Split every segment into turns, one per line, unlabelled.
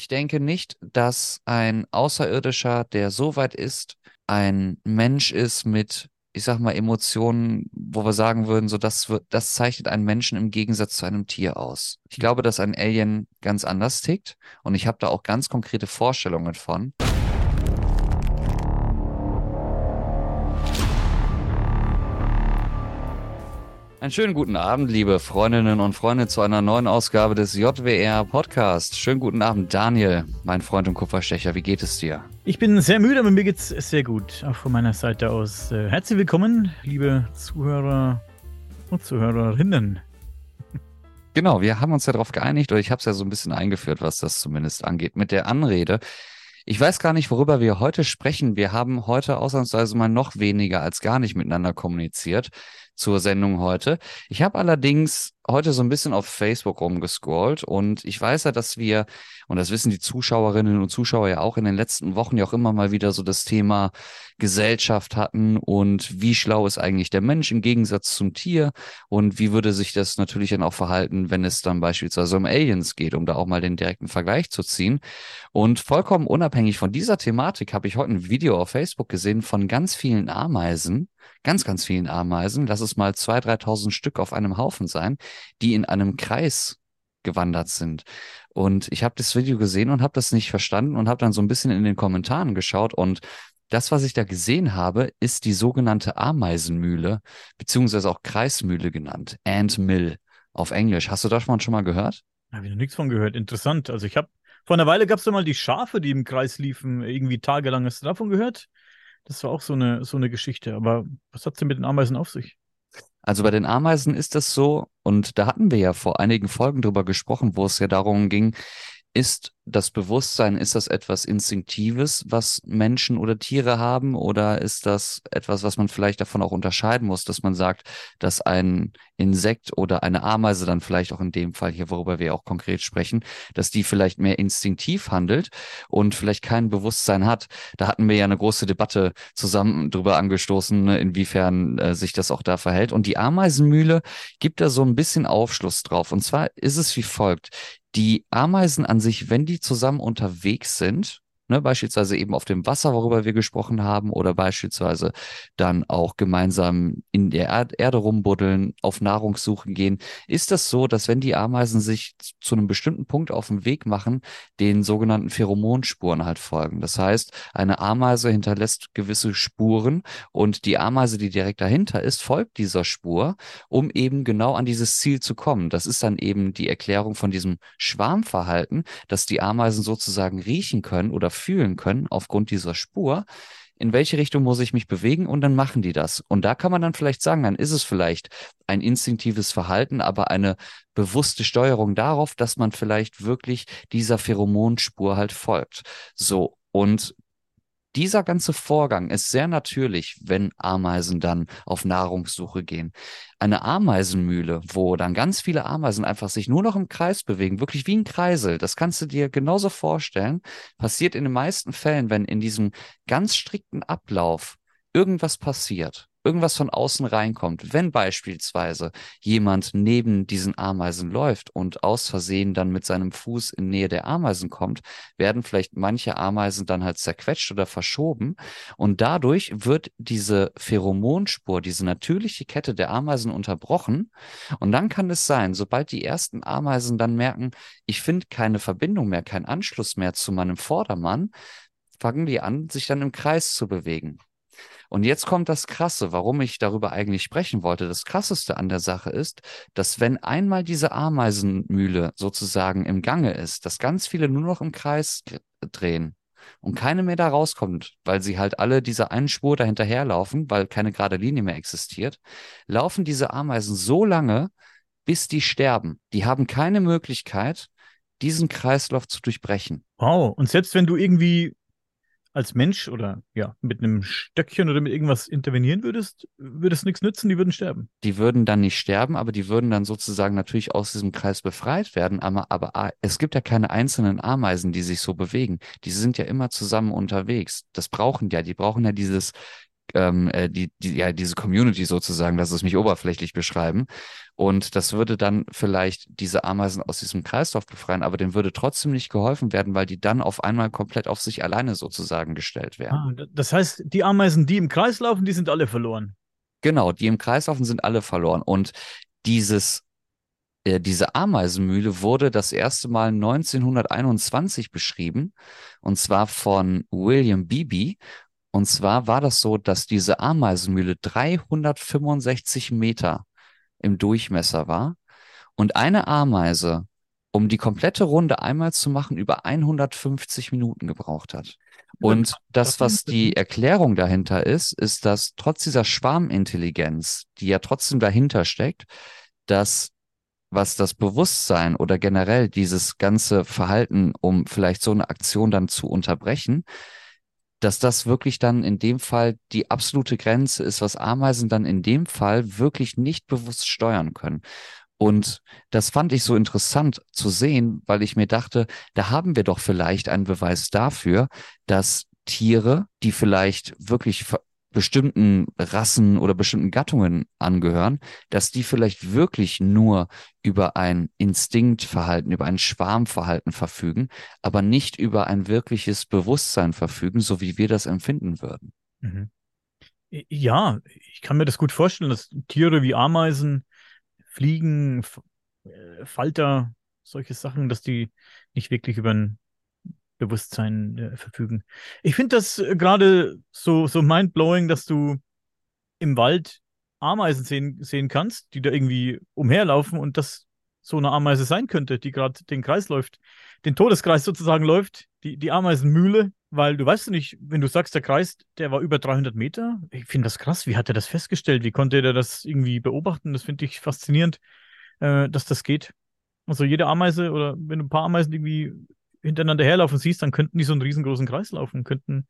Ich denke nicht, dass ein Außerirdischer, der so weit ist, ein Mensch ist mit, ich sag mal, Emotionen, wo wir sagen würden, so das das zeichnet einen Menschen im Gegensatz zu einem Tier aus. Ich glaube, dass ein Alien ganz anders tickt und ich habe da auch ganz konkrete Vorstellungen von. Einen schönen guten Abend, liebe Freundinnen und Freunde, zu einer neuen Ausgabe des JWR Podcast. Schönen guten Abend, Daniel, mein Freund und Kupferstecher. Wie geht es dir?
Ich bin sehr müde, aber mir geht's sehr gut. Auch von meiner Seite aus. Äh, herzlich willkommen, liebe Zuhörer und Zuhörerinnen.
Genau, wir haben uns ja darauf geeinigt, oder ich habe es ja so ein bisschen eingeführt, was das zumindest angeht, mit der Anrede. Ich weiß gar nicht, worüber wir heute sprechen. Wir haben heute ausnahmsweise mal noch weniger als gar nicht miteinander kommuniziert zur Sendung heute. Ich habe allerdings heute so ein bisschen auf Facebook rumgescrollt und ich weiß ja, dass wir, und das wissen die Zuschauerinnen und Zuschauer ja auch in den letzten Wochen ja auch immer mal wieder so das Thema Gesellschaft hatten und wie schlau ist eigentlich der Mensch im Gegensatz zum Tier und wie würde sich das natürlich dann auch verhalten, wenn es dann beispielsweise um Aliens geht, um da auch mal den direkten Vergleich zu ziehen. Und vollkommen unabhängig von dieser Thematik habe ich heute ein Video auf Facebook gesehen von ganz vielen Ameisen, ganz, ganz vielen Ameisen, lass es mal zwei, dreitausend Stück auf einem Haufen sein, die in einem Kreis gewandert sind. Und ich habe das Video gesehen und habe das nicht verstanden und habe dann so ein bisschen in den Kommentaren geschaut und das, was ich da gesehen habe, ist die sogenannte Ameisenmühle, beziehungsweise auch Kreismühle genannt, Ant Mill auf Englisch. Hast du davon schon mal gehört?
Habe ich noch nichts von gehört. Interessant. Also ich habe vor einer Weile gab es ja mal die Schafe, die im Kreis liefen, irgendwie tagelang. Hast du davon gehört? Das war auch so eine, so eine Geschichte. Aber was hat es denn mit den Ameisen auf sich?
Also bei den Ameisen ist das so, und da hatten wir ja vor einigen Folgen drüber gesprochen, wo es ja darum ging, ist das Bewusstsein, ist das etwas Instinktives, was Menschen oder Tiere haben, oder ist das etwas, was man vielleicht davon auch unterscheiden muss, dass man sagt, dass ein Insekt oder eine Ameise dann vielleicht auch in dem Fall hier, worüber wir auch konkret sprechen, dass die vielleicht mehr instinktiv handelt und vielleicht kein Bewusstsein hat. Da hatten wir ja eine große Debatte zusammen drüber angestoßen, ne, inwiefern äh, sich das auch da verhält. Und die Ameisenmühle gibt da so ein bisschen Aufschluss drauf. Und zwar ist es wie folgt. Die Ameisen an sich, wenn die zusammen unterwegs sind, ne, beispielsweise eben auf dem Wasser, worüber wir gesprochen haben, oder beispielsweise dann auch gemeinsam in der Erd Erde rumbuddeln, auf Nahrungssuche gehen, ist das so, dass wenn die Ameisen sich zu einem bestimmten Punkt auf den Weg machen, den sogenannten Pheromonspuren halt folgen. Das heißt, eine Ameise hinterlässt gewisse Spuren und die Ameise, die direkt dahinter ist, folgt dieser Spur, um eben genau an dieses Ziel zu kommen. Das ist dann eben die Erklärung von diesem Schwarmverhalten, dass die Ameisen sozusagen riechen können oder fühlen können aufgrund dieser Spur, in welche Richtung muss ich mich bewegen und dann machen die das. Und da kann man dann vielleicht sagen, dann ist es vielleicht ein instinktives Verhalten, aber eine bewusste Steuerung darauf, dass man vielleicht wirklich dieser Pheromonspur halt folgt. So. Und dieser ganze Vorgang ist sehr natürlich, wenn Ameisen dann auf Nahrungssuche gehen. Eine Ameisenmühle, wo dann ganz viele Ameisen einfach sich nur noch im Kreis bewegen, wirklich wie ein Kreisel, das kannst du dir genauso vorstellen, passiert in den meisten Fällen, wenn in diesem ganz strikten Ablauf irgendwas passiert irgendwas von außen reinkommt, wenn beispielsweise jemand neben diesen Ameisen läuft und aus Versehen dann mit seinem Fuß in Nähe der Ameisen kommt, werden vielleicht manche Ameisen dann halt zerquetscht oder verschoben. Und dadurch wird diese Pheromonspur, diese natürliche Kette der Ameisen unterbrochen. Und dann kann es sein, sobald die ersten Ameisen dann merken, ich finde keine Verbindung mehr, keinen Anschluss mehr zu meinem Vordermann, fangen die an, sich dann im Kreis zu bewegen. Und jetzt kommt das Krasse, warum ich darüber eigentlich sprechen wollte. Das Krasseste an der Sache ist, dass wenn einmal diese Ameisenmühle sozusagen im Gange ist, dass ganz viele nur noch im Kreis drehen und keine mehr da rauskommt, weil sie halt alle dieser einen Spur dahinterherlaufen, weil keine gerade Linie mehr existiert, laufen diese Ameisen so lange, bis die sterben. Die haben keine Möglichkeit, diesen Kreislauf zu durchbrechen.
Wow, und selbst wenn du irgendwie als Mensch oder ja, mit einem Stöckchen oder mit irgendwas intervenieren würdest, würde es nichts nützen, die würden sterben.
Die würden dann nicht sterben, aber die würden dann sozusagen natürlich aus diesem Kreis befreit werden. Aber, aber ah, es gibt ja keine einzelnen Ameisen, die sich so bewegen. Die sind ja immer zusammen unterwegs. Das brauchen ja, die brauchen ja dieses ähm, äh, die, die, ja, diese Community sozusagen, lass es mich oberflächlich beschreiben. Und das würde dann vielleicht diese Ameisen aus diesem Kreislauf befreien, aber denen würde trotzdem nicht geholfen werden, weil die dann auf einmal komplett auf sich alleine sozusagen gestellt wären.
Ah, das heißt, die Ameisen, die im Kreis laufen, die sind alle verloren.
Genau, die im Kreis laufen, sind alle verloren. Und dieses äh, diese Ameisenmühle wurde das erste Mal 1921 beschrieben, und zwar von William Beebe. Und zwar war das so, dass diese Ameisenmühle 365 Meter im Durchmesser war und eine Ameise, um die komplette Runde einmal zu machen, über 150 Minuten gebraucht hat. Und das, was die Erklärung dahinter ist, ist, dass trotz dieser Schwarmintelligenz, die ja trotzdem dahinter steckt, dass was das Bewusstsein oder generell dieses ganze Verhalten, um vielleicht so eine Aktion dann zu unterbrechen, dass das wirklich dann in dem Fall die absolute Grenze ist, was Ameisen dann in dem Fall wirklich nicht bewusst steuern können. Und das fand ich so interessant zu sehen, weil ich mir dachte, da haben wir doch vielleicht einen Beweis dafür, dass Tiere, die vielleicht wirklich bestimmten Rassen oder bestimmten Gattungen angehören, dass die vielleicht wirklich nur über ein Instinktverhalten, über ein Schwarmverhalten verfügen, aber nicht über ein wirkliches Bewusstsein verfügen, so wie wir das empfinden würden. Mhm.
Ja, ich kann mir das gut vorstellen, dass Tiere wie Ameisen, Fliegen, äh, Falter, solche Sachen, dass die nicht wirklich über ein Bewusstsein äh, verfügen. Ich finde das äh, gerade so, so mind-blowing, dass du im Wald Ameisen sehen, sehen kannst, die da irgendwie umherlaufen und das so eine Ameise sein könnte, die gerade den Kreis läuft, den Todeskreis sozusagen läuft, die, die Ameisenmühle, weil du weißt nicht, wenn du sagst, der Kreis, der war über 300 Meter, ich finde das krass, wie hat er das festgestellt, wie konnte er das irgendwie beobachten, das finde ich faszinierend, äh, dass das geht. Also jede Ameise oder wenn du ein paar Ameisen irgendwie hintereinander herlaufen siehst, dann könnten die so einen riesengroßen Kreis laufen, könnten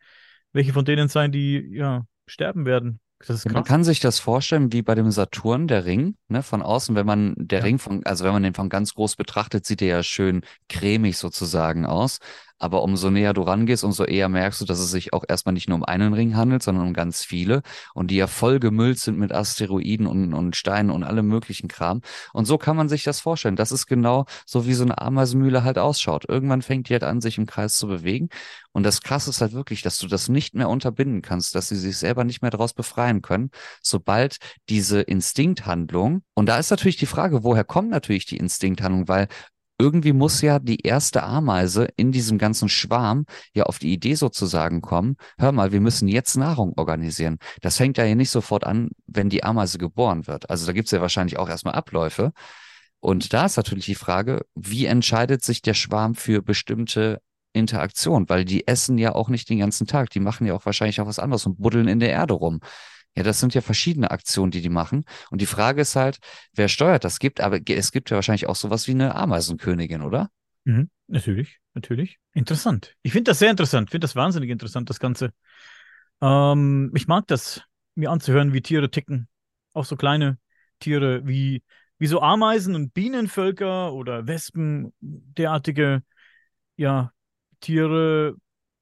welche von denen sein, die ja sterben werden.
Ja, man kann sich das vorstellen wie bei dem Saturn, der Ring, ne, von außen, wenn man der ja. Ring von, also wenn man den von ganz groß betrachtet, sieht er ja schön cremig sozusagen aus. Aber umso näher du rangehst, umso eher merkst du, dass es sich auch erstmal nicht nur um einen Ring handelt, sondern um ganz viele und die ja voll gemüllt sind mit Asteroiden und, und Steinen und allem möglichen Kram. Und so kann man sich das vorstellen. Das ist genau so, wie so eine Ameisenmühle halt ausschaut. Irgendwann fängt die halt an, sich im Kreis zu bewegen. Und das Krasse ist halt wirklich, dass du das nicht mehr unterbinden kannst, dass sie sich selber nicht mehr daraus befreien können, sobald diese Instinkthandlung, und da ist natürlich die Frage, woher kommt natürlich die Instinkthandlung, weil irgendwie muss ja die erste Ameise in diesem ganzen Schwarm ja auf die Idee sozusagen kommen, hör mal, wir müssen jetzt Nahrung organisieren. Das fängt ja hier nicht sofort an, wenn die Ameise geboren wird. Also da gibt es ja wahrscheinlich auch erstmal Abläufe. Und da ist natürlich die Frage, wie entscheidet sich der Schwarm für bestimmte Interaktionen? Weil die essen ja auch nicht den ganzen Tag. Die machen ja auch wahrscheinlich auch was anderes und buddeln in der Erde rum. Ja, das sind ja verschiedene Aktionen, die die machen. Und die Frage ist halt, wer steuert das? Gibt, aber es gibt ja wahrscheinlich auch sowas wie eine Ameisenkönigin, oder?
Mhm, natürlich, natürlich. Interessant. Ich finde das sehr interessant. Ich finde das wahnsinnig interessant, das Ganze. Ähm, ich mag das, mir anzuhören, wie Tiere ticken. Auch so kleine Tiere wie, wie so Ameisen und Bienenvölker oder Wespen, derartige, ja, Tiere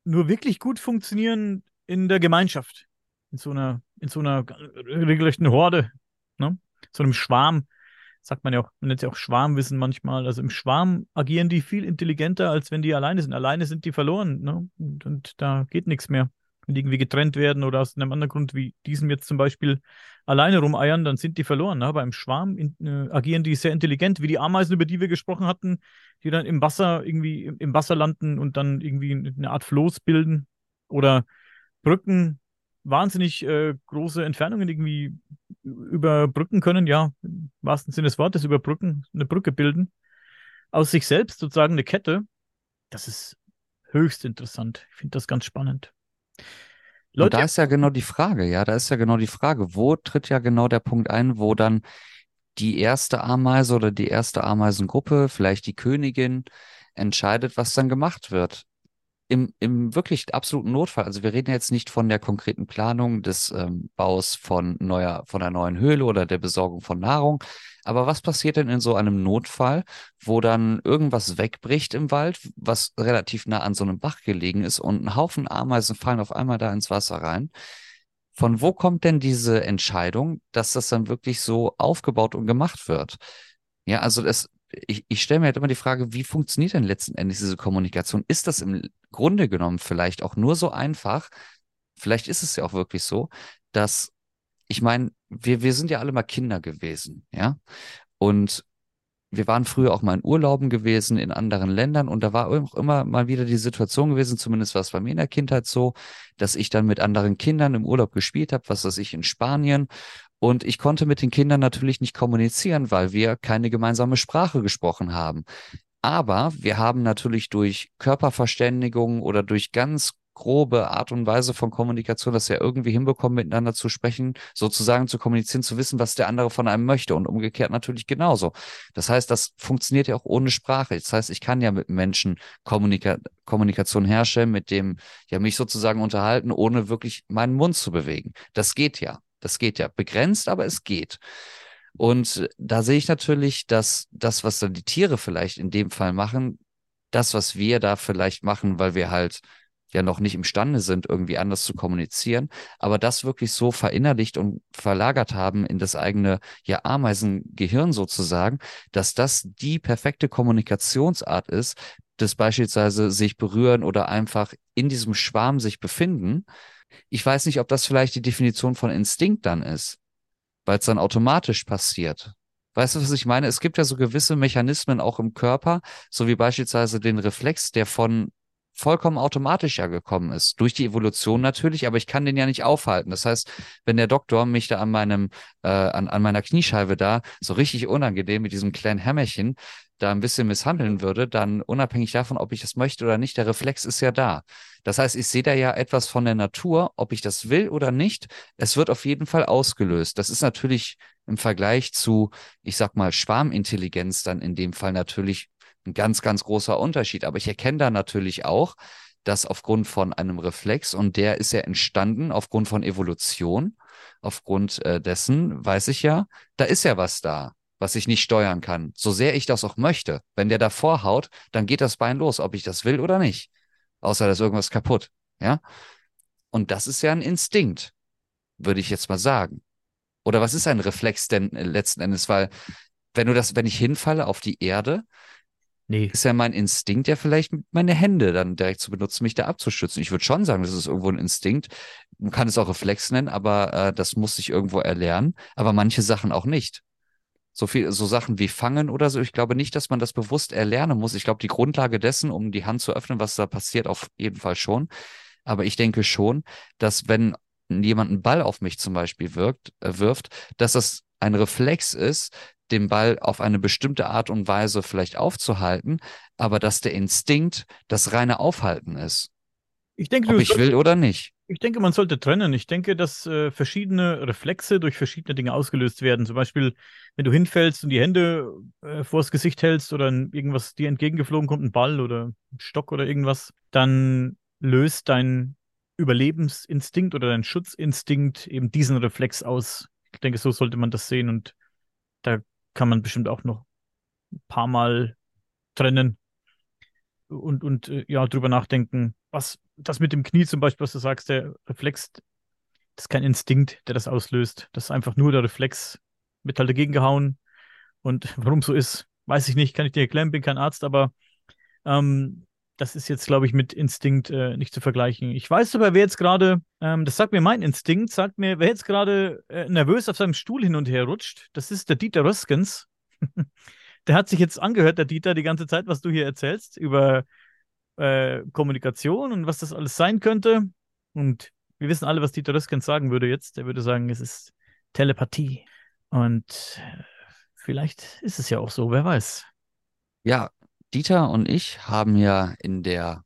nur wirklich gut funktionieren in der Gemeinschaft in so einer, in so einer regelrechten Horde, ne? So einem Schwarm, sagt man ja auch, man nennt es ja auch Schwarmwissen manchmal. Also im Schwarm agieren die viel intelligenter, als wenn die alleine sind. Alleine sind die verloren, ne? Und, und da geht nichts mehr. Wenn die irgendwie getrennt werden oder aus einem anderen Grund wie diesem jetzt zum Beispiel alleine rumeiern, dann sind die verloren. Ne? Aber im Schwarm in, äh, agieren die sehr intelligent, wie die Ameisen, über die wir gesprochen hatten, die dann im Wasser irgendwie im, im Wasser landen und dann irgendwie eine Art Floß bilden oder Brücken wahnsinnig äh, große Entfernungen irgendwie überbrücken können, ja, im wahrsten Sinne des Wortes überbrücken, eine Brücke bilden, aus sich selbst sozusagen eine Kette, das ist höchst interessant. Ich finde das ganz spannend.
Leute, Und da ist ja genau die Frage, ja, da ist ja genau die Frage, wo tritt ja genau der Punkt ein, wo dann die erste Ameise oder die erste Ameisengruppe, vielleicht die Königin, entscheidet, was dann gemacht wird im, im wirklich absoluten Notfall, also wir reden jetzt nicht von der konkreten Planung des ähm, Baus von neuer, von einer neuen Höhle oder der Besorgung von Nahrung. Aber was passiert denn in so einem Notfall, wo dann irgendwas wegbricht im Wald, was relativ nah an so einem Bach gelegen ist und ein Haufen Ameisen fallen auf einmal da ins Wasser rein? von wo kommt denn diese Entscheidung, dass das dann wirklich so aufgebaut und gemacht wird? Ja, also das, ich, ich stelle mir halt immer die Frage, wie funktioniert denn letzten Endes diese Kommunikation? Ist das im Grunde genommen vielleicht auch nur so einfach? Vielleicht ist es ja auch wirklich so, dass, ich meine, wir, wir sind ja alle mal Kinder gewesen, ja? Und wir waren früher auch mal in Urlauben gewesen in anderen Ländern und da war auch immer mal wieder die Situation gewesen, zumindest war es bei mir in der Kindheit so, dass ich dann mit anderen Kindern im Urlaub gespielt habe, was weiß ich, in Spanien. Und ich konnte mit den Kindern natürlich nicht kommunizieren, weil wir keine gemeinsame Sprache gesprochen haben. Aber wir haben natürlich durch Körperverständigung oder durch ganz grobe Art und Weise von Kommunikation, dass wir irgendwie hinbekommen, miteinander zu sprechen, sozusagen zu kommunizieren, zu wissen, was der andere von einem möchte und umgekehrt natürlich genauso. Das heißt, das funktioniert ja auch ohne Sprache. Das heißt, ich kann ja mit Menschen Kommunika Kommunikation herstellen, mit dem ja mich sozusagen unterhalten, ohne wirklich meinen Mund zu bewegen. Das geht ja. Das geht ja. Begrenzt, aber es geht. Und da sehe ich natürlich, dass das, was dann die Tiere vielleicht in dem Fall machen, das, was wir da vielleicht machen, weil wir halt ja noch nicht imstande sind, irgendwie anders zu kommunizieren, aber das wirklich so verinnerlicht und verlagert haben in das eigene ja Ameisengehirn sozusagen, dass das die perfekte Kommunikationsart ist, das beispielsweise sich berühren oder einfach in diesem Schwarm sich befinden. Ich weiß nicht, ob das vielleicht die Definition von Instinkt dann ist, weil es dann automatisch passiert. Weißt du, was ich meine? Es gibt ja so gewisse Mechanismen auch im Körper, so wie beispielsweise den Reflex, der von vollkommen automatisch ja gekommen ist. Durch die Evolution natürlich, aber ich kann den ja nicht aufhalten. Das heißt, wenn der Doktor mich da an meinem, äh, an, an meiner Kniescheibe da so richtig unangenehm mit diesem kleinen Hämmerchen da ein bisschen misshandeln würde, dann unabhängig davon, ob ich das möchte oder nicht, der Reflex ist ja da. Das heißt, ich sehe da ja etwas von der Natur, ob ich das will oder nicht. Es wird auf jeden Fall ausgelöst. Das ist natürlich im Vergleich zu, ich sag mal, Schwarmintelligenz dann in dem Fall natürlich ein ganz, ganz großer Unterschied. Aber ich erkenne da natürlich auch, dass aufgrund von einem Reflex, und der ist ja entstanden aufgrund von Evolution, aufgrund äh, dessen weiß ich ja, da ist ja was da, was ich nicht steuern kann. So sehr ich das auch möchte. Wenn der davor haut, dann geht das Bein los, ob ich das will oder nicht. Außer da ist irgendwas kaputt. Ja. Und das ist ja ein Instinkt, würde ich jetzt mal sagen. Oder was ist ein Reflex denn äh, letzten Endes? Weil, wenn du das, wenn ich hinfalle auf die Erde, Nee. Ist ja mein Instinkt ja vielleicht meine Hände dann direkt zu benutzen, mich da abzuschützen. Ich würde schon sagen, das ist irgendwo ein Instinkt. Man kann es auch Reflex nennen, aber äh, das muss sich irgendwo erlernen. Aber manche Sachen auch nicht. So viel, so Sachen wie Fangen oder so. Ich glaube nicht, dass man das bewusst erlernen muss. Ich glaube, die Grundlage dessen, um die Hand zu öffnen, was da passiert, auf jeden Fall schon. Aber ich denke schon, dass wenn jemand einen Ball auf mich zum Beispiel wirkt, äh, wirft, dass das ein Reflex ist, den Ball auf eine bestimmte Art und Weise vielleicht aufzuhalten, aber dass der Instinkt das reine Aufhalten ist.
Ich denke,
ob ich will oder nicht.
Ich denke, man sollte trennen. Ich denke, dass äh, verschiedene Reflexe durch verschiedene Dinge ausgelöst werden. Zum Beispiel, wenn du hinfällst und die Hände äh, vors Gesicht hältst oder irgendwas dir entgegengeflogen kommt, ein Ball oder ein Stock oder irgendwas, dann löst dein Überlebensinstinkt oder dein Schutzinstinkt eben diesen Reflex aus. Ich denke, so sollte man das sehen und da kann man bestimmt auch noch ein paar Mal trennen und, und äh, ja, drüber nachdenken. Was das mit dem Knie zum Beispiel, was du sagst, der Reflex, das ist kein Instinkt, der das auslöst. Das ist einfach nur der Reflex, mit halt dagegen gehauen. Und warum so ist, weiß ich nicht, kann ich dir erklären, bin kein Arzt, aber ähm, das ist jetzt, glaube ich, mit Instinkt äh, nicht zu vergleichen. Ich weiß aber, wer jetzt gerade, ähm, das sagt mir mein Instinkt, sagt mir, wer jetzt gerade äh, nervös auf seinem Stuhl hin und her rutscht, das ist der Dieter Röskens. der hat sich jetzt angehört, der Dieter, die ganze Zeit, was du hier erzählst über äh, Kommunikation und was das alles sein könnte. Und wir wissen alle, was Dieter Röskens sagen würde jetzt. Er würde sagen, es ist Telepathie. Und äh, vielleicht ist es ja auch so, wer weiß.
Ja, Dieter und ich haben ja in der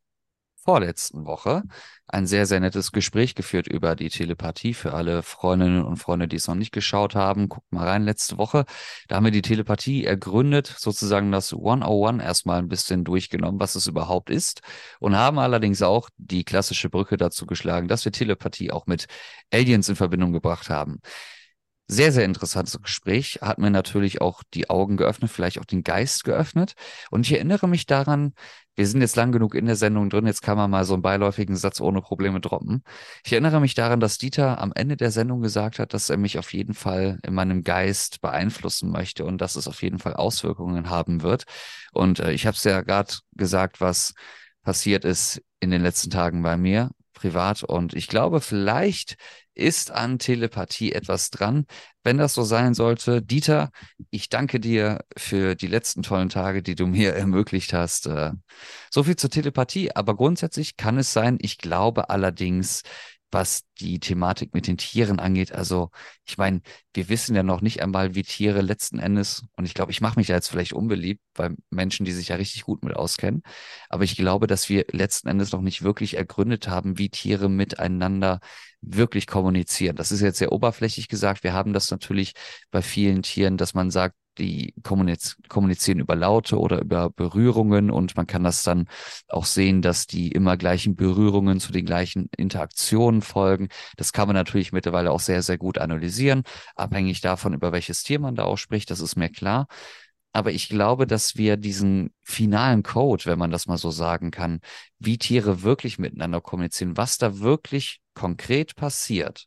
vorletzten Woche ein sehr, sehr nettes Gespräch geführt über die Telepathie. Für alle Freundinnen und Freunde, die es noch nicht geschaut haben, guckt mal rein. Letzte Woche, da haben wir die Telepathie ergründet, sozusagen das 101 erstmal ein bisschen durchgenommen, was es überhaupt ist und haben allerdings auch die klassische Brücke dazu geschlagen, dass wir Telepathie auch mit Aliens in Verbindung gebracht haben. Sehr, sehr interessantes Gespräch. Hat mir natürlich auch die Augen geöffnet, vielleicht auch den Geist geöffnet. Und ich erinnere mich daran, wir sind jetzt lang genug in der Sendung drin, jetzt kann man mal so einen beiläufigen Satz ohne Probleme droppen. Ich erinnere mich daran, dass Dieter am Ende der Sendung gesagt hat, dass er mich auf jeden Fall in meinem Geist beeinflussen möchte und dass es auf jeden Fall Auswirkungen haben wird. Und äh, ich habe es ja gerade gesagt, was passiert ist in den letzten Tagen bei mir privat. Und ich glaube, vielleicht ist an Telepathie etwas dran. Wenn das so sein sollte, Dieter, ich danke dir für die letzten tollen Tage, die du mir ermöglicht hast. Äh, so viel zur Telepathie. Aber grundsätzlich kann es sein, ich glaube allerdings, was die Thematik mit den Tieren angeht. Also ich meine, wir wissen ja noch nicht einmal, wie Tiere letzten Endes, und ich glaube, ich mache mich da jetzt vielleicht unbeliebt bei Menschen, die sich ja richtig gut mit auskennen, aber ich glaube, dass wir letzten Endes noch nicht wirklich ergründet haben, wie Tiere miteinander wirklich kommunizieren. Das ist jetzt sehr oberflächlich gesagt. Wir haben das natürlich bei vielen Tieren, dass man sagt, die kommuniz kommunizieren über Laute oder über Berührungen und man kann das dann auch sehen, dass die immer gleichen Berührungen zu den gleichen Interaktionen folgen. Das kann man natürlich mittlerweile auch sehr, sehr gut analysieren, abhängig davon, über welches Tier man da auch spricht, das ist mir klar. Aber ich glaube, dass wir diesen finalen Code, wenn man das mal so sagen kann, wie Tiere wirklich miteinander kommunizieren, was da wirklich konkret passiert,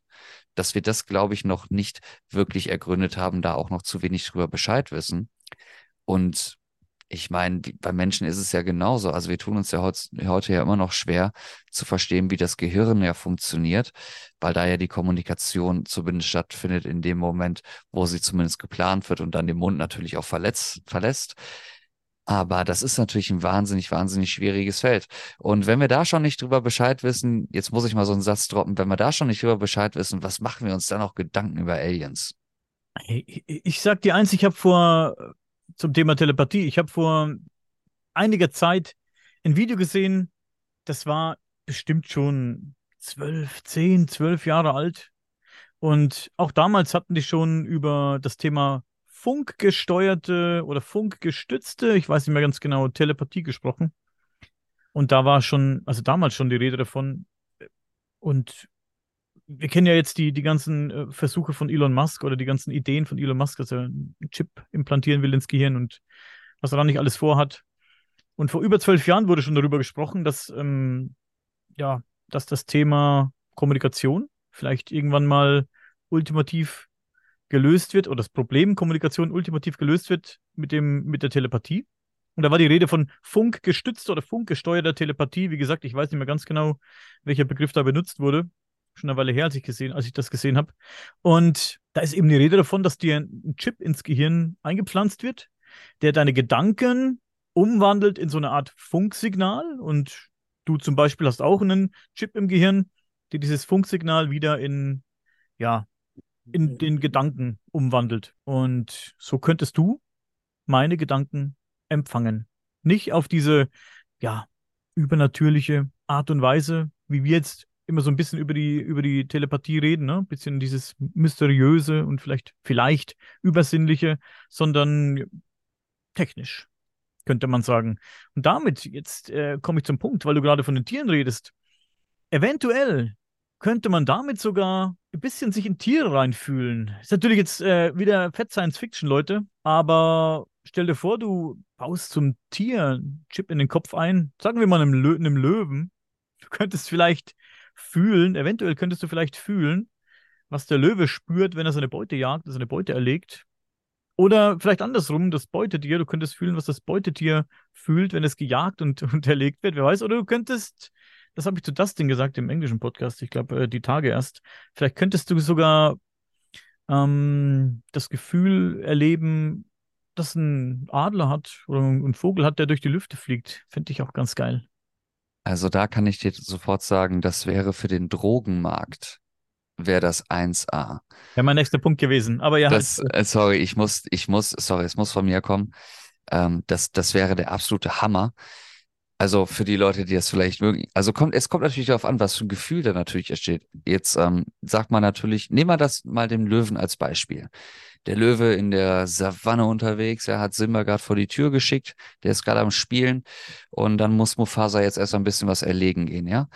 dass wir das, glaube ich, noch nicht wirklich ergründet haben, da auch noch zu wenig drüber Bescheid wissen. Und ich meine, bei Menschen ist es ja genauso. Also wir tun uns ja heute, ja immer noch schwer zu verstehen, wie das Gehirn ja funktioniert, weil da ja die Kommunikation zumindest stattfindet in dem Moment, wo sie zumindest geplant wird und dann den Mund natürlich auch verletzt, verlässt. Aber das ist natürlich ein wahnsinnig, wahnsinnig schwieriges Feld. Und wenn wir da schon nicht drüber Bescheid wissen, jetzt muss ich mal so einen Satz droppen, wenn wir da schon nicht drüber Bescheid wissen, was machen wir uns dann noch Gedanken über Aliens?
Ich, ich sag dir eins, ich habe vor zum Thema Telepathie, ich habe vor einiger Zeit ein Video gesehen, das war bestimmt schon zwölf, zehn, zwölf Jahre alt. Und auch damals hatten die schon über das Thema funkgesteuerte oder funkgestützte, ich weiß nicht mehr ganz genau, Telepathie gesprochen. Und da war schon, also damals schon die Rede davon. Und wir kennen ja jetzt die, die ganzen äh, Versuche von Elon Musk oder die ganzen Ideen von Elon Musk, dass er einen Chip implantieren will ins Gehirn und was er da nicht alles vorhat. Und vor über zwölf Jahren wurde schon darüber gesprochen, dass, ähm, ja, dass das Thema Kommunikation vielleicht irgendwann mal ultimativ gelöst wird oder das Problem Kommunikation ultimativ gelöst wird mit dem, mit der Telepathie. Und da war die Rede von funkgestützter oder funkgesteuerter Telepathie. Wie gesagt, ich weiß nicht mehr ganz genau, welcher Begriff da benutzt wurde. Schon eine Weile her, als ich, gesehen, als ich das gesehen habe. Und da ist eben die Rede davon, dass dir ein Chip ins Gehirn eingepflanzt wird, der deine Gedanken umwandelt in so eine Art Funksignal. Und du zum Beispiel hast auch einen Chip im Gehirn, der dieses Funksignal wieder in, ja, in den Gedanken umwandelt. Und so könntest du meine Gedanken empfangen. Nicht auf diese, ja, übernatürliche Art und Weise, wie wir jetzt immer so ein bisschen über die, über die Telepathie reden, ne? Ein bisschen dieses mysteriöse und vielleicht, vielleicht übersinnliche, sondern technisch, könnte man sagen. Und damit, jetzt äh, komme ich zum Punkt, weil du gerade von den Tieren redest. Eventuell könnte man damit sogar ein bisschen sich in Tiere reinfühlen. Ist natürlich jetzt äh, wieder Fett Science Fiction, Leute, aber stell dir vor, du baust zum Tier einen Chip in den Kopf ein, sagen wir mal einem, Lö einem Löwen. Du könntest vielleicht fühlen, eventuell könntest du vielleicht fühlen, was der Löwe spürt, wenn er seine Beute jagt, seine Beute erlegt. Oder vielleicht andersrum, das Beutetier, du könntest fühlen, was das Beutetier fühlt, wenn es gejagt und, und erlegt wird, wer weiß. Oder du könntest das habe ich zu Dustin gesagt im englischen Podcast, ich glaube, äh, die Tage erst. Vielleicht könntest du sogar ähm, das Gefühl erleben, dass ein Adler hat oder ein Vogel hat, der durch die Lüfte fliegt. Fände ich auch ganz geil.
Also da kann ich dir sofort sagen, das wäre für den Drogenmarkt, wäre das 1A.
Wäre mein nächster Punkt gewesen, aber ja.
Das, äh, sorry, ich muss, ich muss, sorry, es muss von mir kommen. Ähm, das, das wäre der absolute Hammer. Also für die Leute, die das vielleicht mögen. Also kommt, es kommt natürlich darauf an, was für ein Gefühl da natürlich entsteht. Jetzt ähm, sagt man natürlich, nehmen wir das mal dem Löwen als Beispiel. Der Löwe in der Savanne unterwegs, er hat Simba gerade vor die Tür geschickt, der ist gerade am Spielen und dann muss Mufasa jetzt erst ein bisschen was erlegen gehen, ja.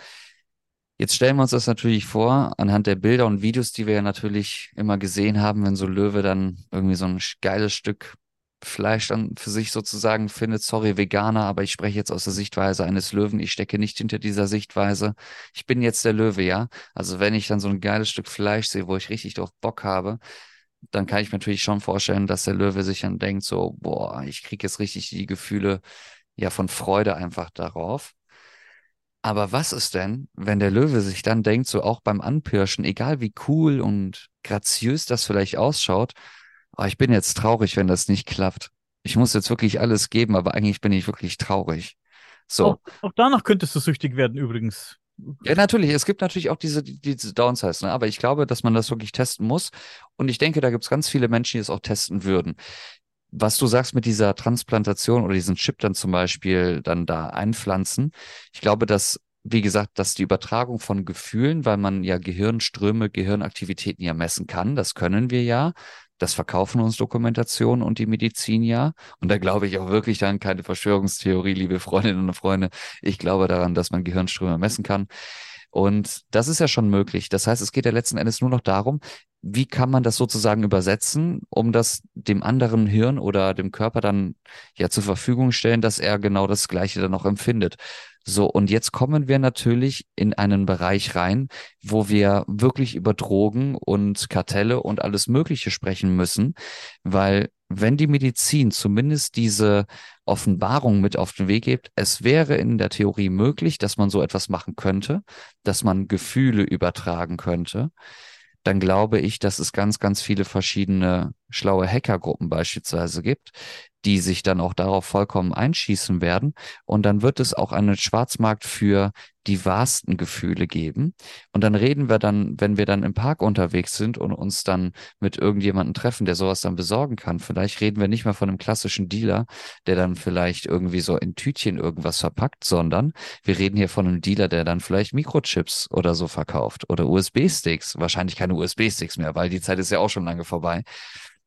Jetzt stellen wir uns das natürlich vor, anhand der Bilder und Videos, die wir ja natürlich immer gesehen haben, wenn so Löwe dann irgendwie so ein geiles Stück Fleisch dann für sich sozusagen findet. Sorry, Veganer, aber ich spreche jetzt aus der Sichtweise eines Löwen. Ich stecke nicht hinter dieser Sichtweise. Ich bin jetzt der Löwe, ja. Also wenn ich dann so ein geiles Stück Fleisch sehe, wo ich richtig drauf Bock habe, dann kann ich mir natürlich schon vorstellen, dass der Löwe sich dann denkt, so, boah, ich kriege jetzt richtig die Gefühle ja von Freude einfach darauf. Aber was ist denn, wenn der Löwe sich dann denkt, so auch beim Anpirschen, egal wie cool und graziös das vielleicht ausschaut, oh, ich bin jetzt traurig, wenn das nicht klappt. Ich muss jetzt wirklich alles geben, aber eigentlich bin ich wirklich traurig. So.
Auch, auch danach könntest du süchtig werden, übrigens.
Ja, natürlich. Es gibt natürlich auch diese, diese Downsides, ne? aber ich glaube, dass man das wirklich testen muss. Und ich denke, da gibt es ganz viele Menschen, die es auch testen würden was du sagst mit dieser Transplantation oder diesen Chip dann zum Beispiel dann da einpflanzen, ich glaube, dass, wie gesagt, dass die Übertragung von Gefühlen, weil man ja Gehirnströme, Gehirnaktivitäten ja messen kann, das können wir ja. Das verkaufen uns Dokumentationen und die Medizin ja. Und da glaube ich auch wirklich dann keine Verschwörungstheorie, liebe Freundinnen und Freunde. Ich glaube daran, dass man Gehirnströme messen kann. Und das ist ja schon möglich. Das heißt, es geht ja letzten Endes nur noch darum, wie kann man das sozusagen übersetzen, um das dem anderen Hirn oder dem Körper dann ja zur Verfügung stellen, dass er genau das Gleiche dann auch empfindet. So, und jetzt kommen wir natürlich in einen Bereich rein, wo wir wirklich über Drogen und Kartelle und alles Mögliche sprechen müssen, weil wenn die Medizin zumindest diese Offenbarung mit auf den Weg gibt, es wäre in der Theorie möglich, dass man so etwas machen könnte, dass man Gefühle übertragen könnte dann glaube ich, dass es ganz, ganz viele verschiedene schlaue Hackergruppen beispielsweise gibt, die sich dann auch darauf vollkommen einschießen werden. Und dann wird es auch einen Schwarzmarkt für die wahrsten Gefühle geben. Und dann reden wir dann, wenn wir dann im Park unterwegs sind und uns dann mit irgendjemandem treffen, der sowas dann besorgen kann. Vielleicht reden wir nicht mehr von einem klassischen Dealer, der dann vielleicht irgendwie so in Tütchen irgendwas verpackt, sondern wir reden hier von einem Dealer, der dann vielleicht Mikrochips oder so verkauft oder USB-Sticks. Wahrscheinlich keine USB-Sticks mehr, weil die Zeit ist ja auch schon lange vorbei.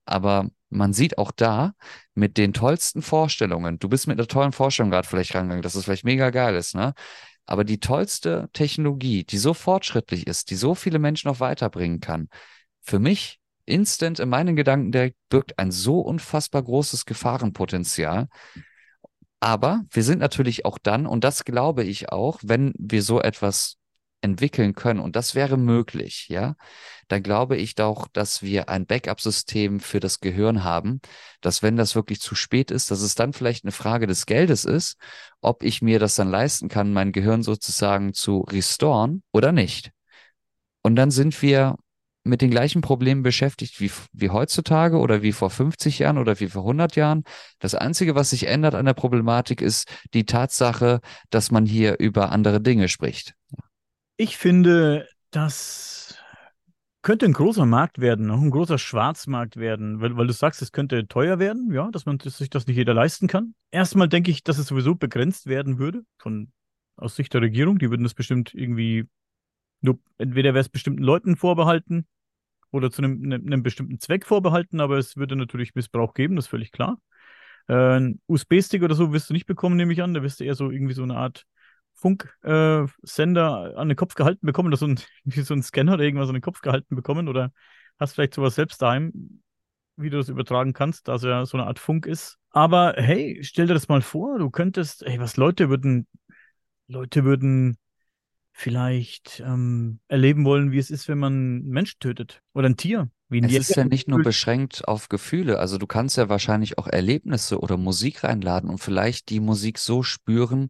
Aber man sieht auch da mit den tollsten Vorstellungen, du bist mit einer tollen Vorstellung gerade vielleicht rangegangen, dass es vielleicht mega geil ist, ne? Aber die tollste Technologie, die so fortschrittlich ist, die so viele Menschen noch weiterbringen kann, für mich instant in meinen Gedanken direkt birgt ein so unfassbar großes Gefahrenpotenzial. Aber wir sind natürlich auch dann, und das glaube ich auch, wenn wir so etwas entwickeln können, und das wäre möglich, ja, dann glaube ich doch, dass wir ein Backup-System für das Gehirn haben, dass wenn das wirklich zu spät ist, dass es dann vielleicht eine Frage des Geldes ist, ob ich mir das dann leisten kann, mein Gehirn sozusagen zu restoren oder nicht. Und dann sind wir mit den gleichen Problemen beschäftigt wie, wie heutzutage oder wie vor 50 Jahren oder wie vor 100 Jahren. Das Einzige, was sich ändert an der Problematik, ist die Tatsache, dass man hier über andere Dinge spricht.
Ich finde, das könnte ein großer Markt werden, auch ein großer Schwarzmarkt werden, weil, weil du sagst, es könnte teuer werden, ja, dass man dass sich das nicht jeder leisten kann. Erstmal denke ich, dass es sowieso begrenzt werden würde von aus Sicht der Regierung. Die würden das bestimmt irgendwie nur entweder wäre es bestimmten Leuten vorbehalten oder zu einem, einem, einem, bestimmten Zweck vorbehalten, aber es würde natürlich Missbrauch geben, das ist völlig klar. Äh, USB-Stick oder so wirst du nicht bekommen, nehme ich an. Da wirst du eher so irgendwie so eine Art Funksender äh, an den Kopf gehalten bekommen oder so ein, wie so ein Scanner oder irgendwas an den Kopf gehalten bekommen oder hast vielleicht sowas selbst daheim, wie du das übertragen kannst, da es ja so eine Art Funk ist. Aber hey, stell dir das mal vor, du könntest, ey, was Leute würden, Leute würden vielleicht ähm, erleben wollen, wie es ist, wenn man einen Menschen tötet oder ein Tier. Wie ein
es ist ja nicht nur beschränkt auf Gefühle. Also du kannst ja wahrscheinlich auch Erlebnisse oder Musik reinladen und vielleicht die Musik so spüren,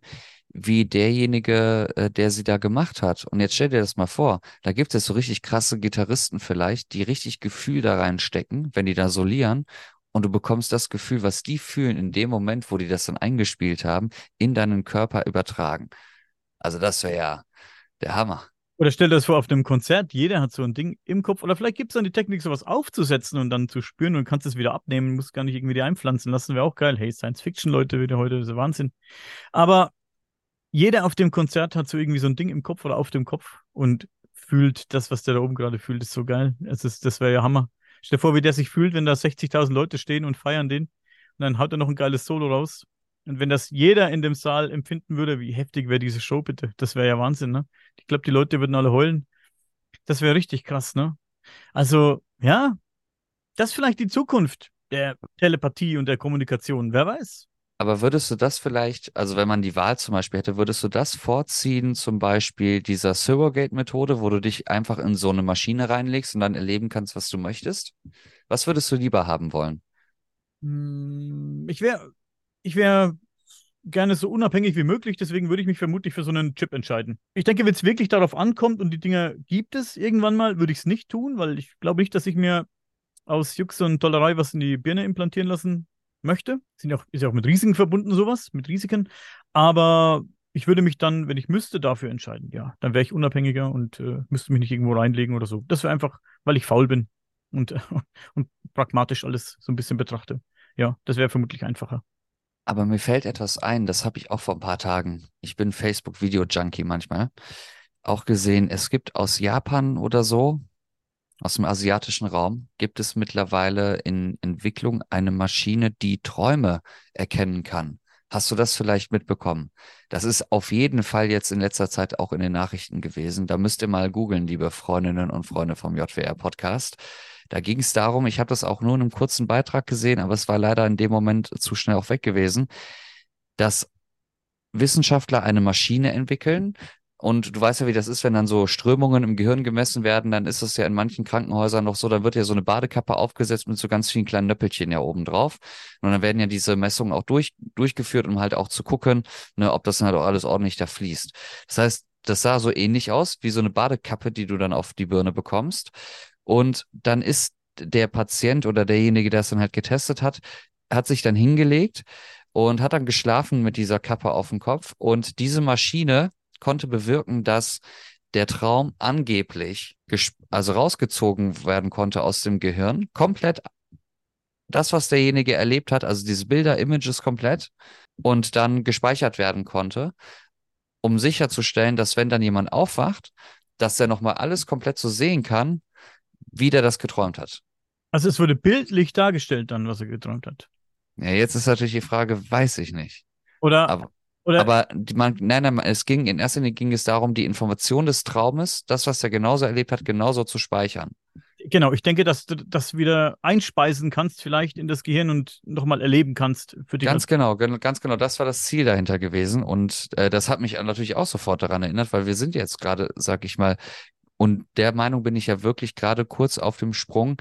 wie derjenige, äh, der sie da gemacht hat. Und jetzt stell dir das mal vor, da gibt es so richtig krasse Gitarristen vielleicht, die richtig Gefühl da reinstecken, wenn die da solieren. Und du bekommst das Gefühl, was die fühlen in dem Moment, wo die das dann eingespielt haben, in deinen Körper übertragen. Also das wäre ja der Hammer.
Oder stell dir das vor, auf einem Konzert, jeder hat so ein Ding im Kopf. Oder vielleicht gibt es dann die Technik, sowas aufzusetzen und dann zu spüren und kannst es wieder abnehmen, musst gar nicht irgendwie einpflanzen lassen, wäre auch geil. Hey, Science-Fiction-Leute wieder heute, das ist Wahnsinn. Aber jeder auf dem Konzert hat so irgendwie so ein Ding im Kopf oder auf dem Kopf und fühlt das, was der da oben gerade fühlt, ist so geil. Es ist, das wäre ja Hammer. Stell dir vor, wie der sich fühlt, wenn da 60.000 Leute stehen und feiern den. Und dann haut er noch ein geiles Solo raus. Und wenn das jeder in dem Saal empfinden würde, wie heftig wäre diese Show bitte? Das wäre ja Wahnsinn, ne? Ich glaube, die Leute würden alle heulen. Das wäre richtig krass, ne? Also, ja, das ist vielleicht die Zukunft der Telepathie und der Kommunikation. Wer weiß?
Aber würdest du das vielleicht, also wenn man die Wahl zum Beispiel hätte, würdest du das vorziehen, zum Beispiel dieser Surrogate-Methode, wo du dich einfach in so eine Maschine reinlegst und dann erleben kannst, was du möchtest? Was würdest du lieber haben wollen?
Hm, ich wäre ich wär gerne so unabhängig wie möglich, deswegen würde ich mich vermutlich für so einen Chip entscheiden. Ich denke, wenn es wirklich darauf ankommt und die Dinger gibt es irgendwann mal, würde ich es nicht tun, weil ich glaube nicht, dass ich mir aus Jux und Tollerei was in die Birne implantieren lassen möchte. Sind auch, ist ja auch mit Risiken verbunden, sowas, mit Risiken. Aber ich würde mich dann, wenn ich müsste, dafür entscheiden. Ja, dann wäre ich unabhängiger und äh, müsste mich nicht irgendwo reinlegen oder so. Das wäre einfach, weil ich faul bin und, äh, und pragmatisch alles so ein bisschen betrachte. Ja, das wäre vermutlich einfacher.
Aber mir fällt etwas ein, das habe ich auch vor ein paar Tagen. Ich bin Facebook-Video-Junkie manchmal. Auch gesehen, es gibt aus Japan oder so, aus dem asiatischen Raum, gibt es mittlerweile in Entwicklung eine Maschine, die Träume erkennen kann. Hast du das vielleicht mitbekommen? Das ist auf jeden Fall jetzt in letzter Zeit auch in den Nachrichten gewesen. Da müsst ihr mal googeln, liebe Freundinnen und Freunde vom JWR Podcast. Da ging es darum, ich habe das auch nur in einem kurzen Beitrag gesehen, aber es war leider in dem Moment zu schnell auch weg gewesen, dass Wissenschaftler eine Maschine entwickeln, und du weißt ja, wie das ist, wenn dann so Strömungen im Gehirn gemessen werden, dann ist es ja in manchen Krankenhäusern noch so, dann wird ja so eine Badekappe aufgesetzt mit so ganz vielen kleinen Nöppelchen ja oben drauf. Und dann werden ja diese Messungen auch durch, durchgeführt, um halt auch zu gucken, ne, ob das dann halt auch alles ordentlich da fließt. Das heißt, das sah so ähnlich aus, wie so eine Badekappe, die du dann auf die Birne bekommst. Und dann ist der Patient oder derjenige, der es dann halt getestet hat, hat sich dann hingelegt und hat dann geschlafen mit dieser Kappe auf dem Kopf. Und diese Maschine konnte bewirken, dass der Traum angeblich also rausgezogen werden konnte aus dem Gehirn, komplett das, was derjenige erlebt hat, also diese Bilder, Images komplett und dann gespeichert werden konnte, um sicherzustellen, dass wenn dann jemand aufwacht, dass er nochmal alles komplett so sehen kann, wie der das geträumt hat.
Also es wurde bildlich dargestellt dann, was er geträumt hat.
Ja, jetzt ist natürlich die Frage, weiß ich nicht.
Oder
Aber oder aber die, man, nein, nein, es ging, in erster Linie ging es darum, die Information des Traumes, das, was er genauso erlebt hat, genauso zu speichern.
Genau, ich denke, dass du das wieder einspeisen kannst, vielleicht in das Gehirn und nochmal erleben kannst
für die. Ganz genau, ganz genau, das war das Ziel dahinter gewesen. Und äh, das hat mich natürlich auch sofort daran erinnert, weil wir sind jetzt gerade, sag ich mal, und der Meinung bin ich ja wirklich gerade kurz auf dem Sprung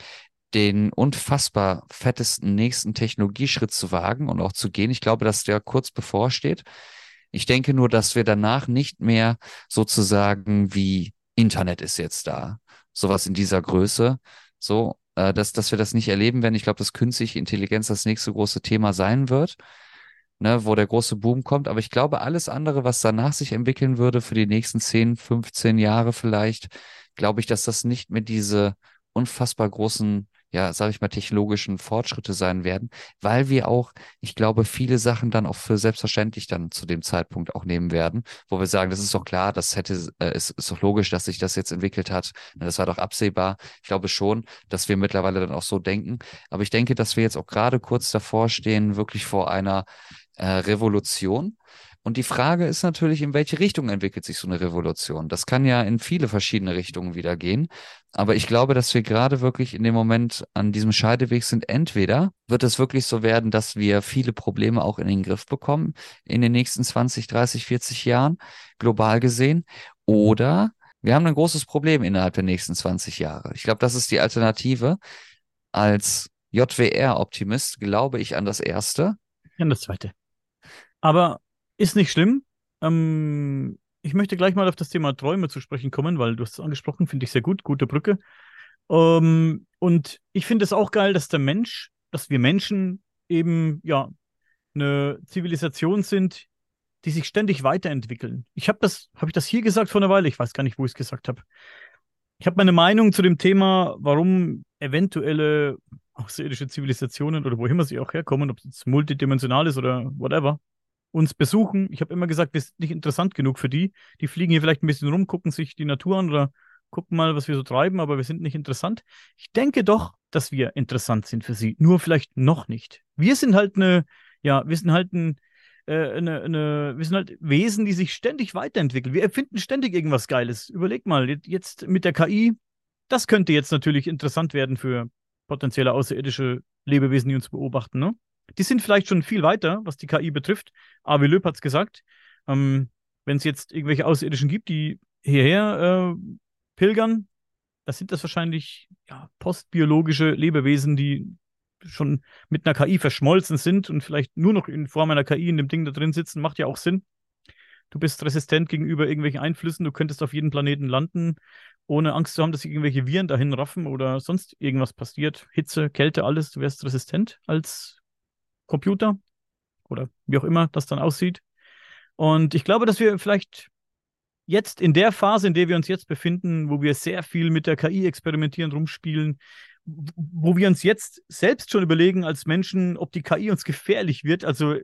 den unfassbar fettesten nächsten Technologieschritt zu wagen und auch zu gehen. Ich glaube, dass der kurz bevorsteht. Ich denke nur, dass wir danach nicht mehr sozusagen wie Internet ist jetzt da, sowas in dieser Größe, so, äh, dass, dass wir das nicht erleben werden. Ich glaube, dass künstliche Intelligenz das nächste große Thema sein wird, ne, wo der große Boom kommt. Aber ich glaube, alles andere, was danach sich entwickeln würde für die nächsten 10, 15 Jahre vielleicht, glaube ich, dass das nicht mehr diese unfassbar großen ja, sage ich mal, technologischen Fortschritte sein werden, weil wir auch, ich glaube, viele Sachen dann auch für selbstverständlich dann zu dem Zeitpunkt auch nehmen werden, wo wir sagen, das ist doch klar, das hätte, äh, ist, ist doch logisch, dass sich das jetzt entwickelt hat. Das war doch absehbar. Ich glaube schon, dass wir mittlerweile dann auch so denken. Aber ich denke, dass wir jetzt auch gerade kurz davor stehen, wirklich vor einer äh, Revolution. Und die Frage ist natürlich, in welche Richtung entwickelt sich so eine Revolution? Das kann ja in viele verschiedene Richtungen wieder gehen. Aber ich glaube, dass wir gerade wirklich in dem Moment an diesem Scheideweg sind. Entweder wird es wirklich so werden, dass wir viele Probleme auch in den Griff bekommen in den nächsten 20, 30, 40 Jahren, global gesehen. Oder wir haben ein großes Problem innerhalb der nächsten 20 Jahre. Ich glaube, das ist die Alternative. Als JWR-Optimist glaube ich an das Erste.
An das Zweite. Aber ist nicht schlimm. Ähm, ich möchte gleich mal auf das Thema Träume zu sprechen kommen, weil du hast es angesprochen, finde ich sehr gut, gute Brücke. Ähm, und ich finde es auch geil, dass der Mensch, dass wir Menschen eben, ja, eine Zivilisation sind, die sich ständig weiterentwickeln. Ich habe das, habe ich das hier gesagt vor einer Weile? Ich weiß gar nicht, wo ich es gesagt habe. Ich habe meine Meinung zu dem Thema, warum eventuelle außerirdische Zivilisationen oder wo immer sie auch herkommen, ob es multidimensional ist oder whatever, uns besuchen. Ich habe immer gesagt, wir sind nicht interessant genug für die. Die fliegen hier vielleicht ein bisschen rum, gucken sich die Natur an oder gucken mal, was wir so treiben, aber wir sind nicht interessant. Ich denke doch, dass wir interessant sind für sie, nur vielleicht noch nicht. Wir sind halt eine, ja, wir sind halt ein, äh, eine, eine, wir sind halt Wesen, die sich ständig weiterentwickeln. Wir erfinden ständig irgendwas Geiles. Überleg mal, jetzt mit der KI, das könnte jetzt natürlich interessant werden für potenzielle außerirdische Lebewesen, die uns beobachten. Ne? Die sind vielleicht schon viel weiter, was die KI betrifft. Avi Löb hat es gesagt. Ähm, Wenn es jetzt irgendwelche Außerirdischen gibt, die hierher äh, pilgern, das sind das wahrscheinlich ja, postbiologische Lebewesen, die schon mit einer KI verschmolzen sind und vielleicht nur noch in Form einer KI in dem Ding da drin sitzen, macht ja auch Sinn. Du bist resistent gegenüber irgendwelchen Einflüssen, du könntest auf jedem Planeten landen, ohne Angst zu haben, dass sich irgendwelche Viren dahin raffen oder sonst irgendwas passiert. Hitze, Kälte, alles, du wärst resistent als Computer oder wie auch immer das dann aussieht. Und ich glaube, dass wir vielleicht jetzt in der Phase, in der wir uns jetzt befinden, wo wir sehr viel mit der KI experimentieren, rumspielen, wo wir uns jetzt selbst schon überlegen als Menschen, ob die KI uns gefährlich wird. Also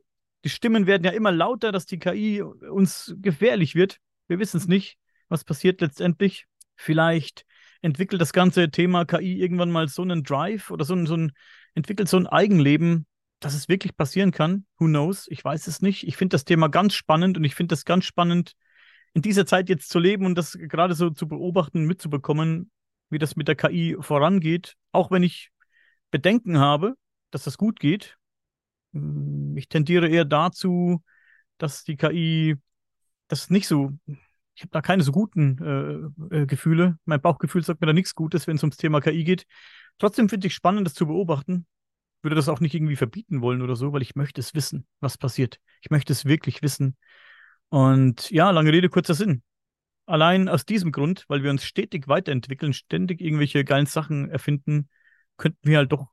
die Stimmen werden ja immer lauter, dass die KI uns gefährlich wird. Wir wissen es nicht, was passiert letztendlich. Vielleicht entwickelt das ganze Thema KI irgendwann mal so einen Drive oder so ein, so ein entwickelt so ein Eigenleben, dass es wirklich passieren kann. Who knows? Ich weiß es nicht. Ich finde das Thema ganz spannend und ich finde das ganz spannend, in dieser Zeit jetzt zu leben und das gerade so zu beobachten, mitzubekommen, wie das mit der KI vorangeht, auch wenn ich Bedenken habe, dass das gut geht. Hm, ich tendiere eher dazu, dass die KI das nicht so, ich habe da keine so guten äh, äh, Gefühle. Mein Bauchgefühl sagt mir da nichts Gutes, wenn es ums Thema KI geht. Trotzdem finde ich spannend, das zu beobachten. Würde das auch nicht irgendwie verbieten wollen oder so, weil ich möchte es wissen, was passiert. Ich möchte es wirklich wissen. Und ja, lange Rede, kurzer Sinn allein aus diesem Grund, weil wir uns stetig weiterentwickeln, ständig irgendwelche geilen Sachen erfinden, könnten wir halt doch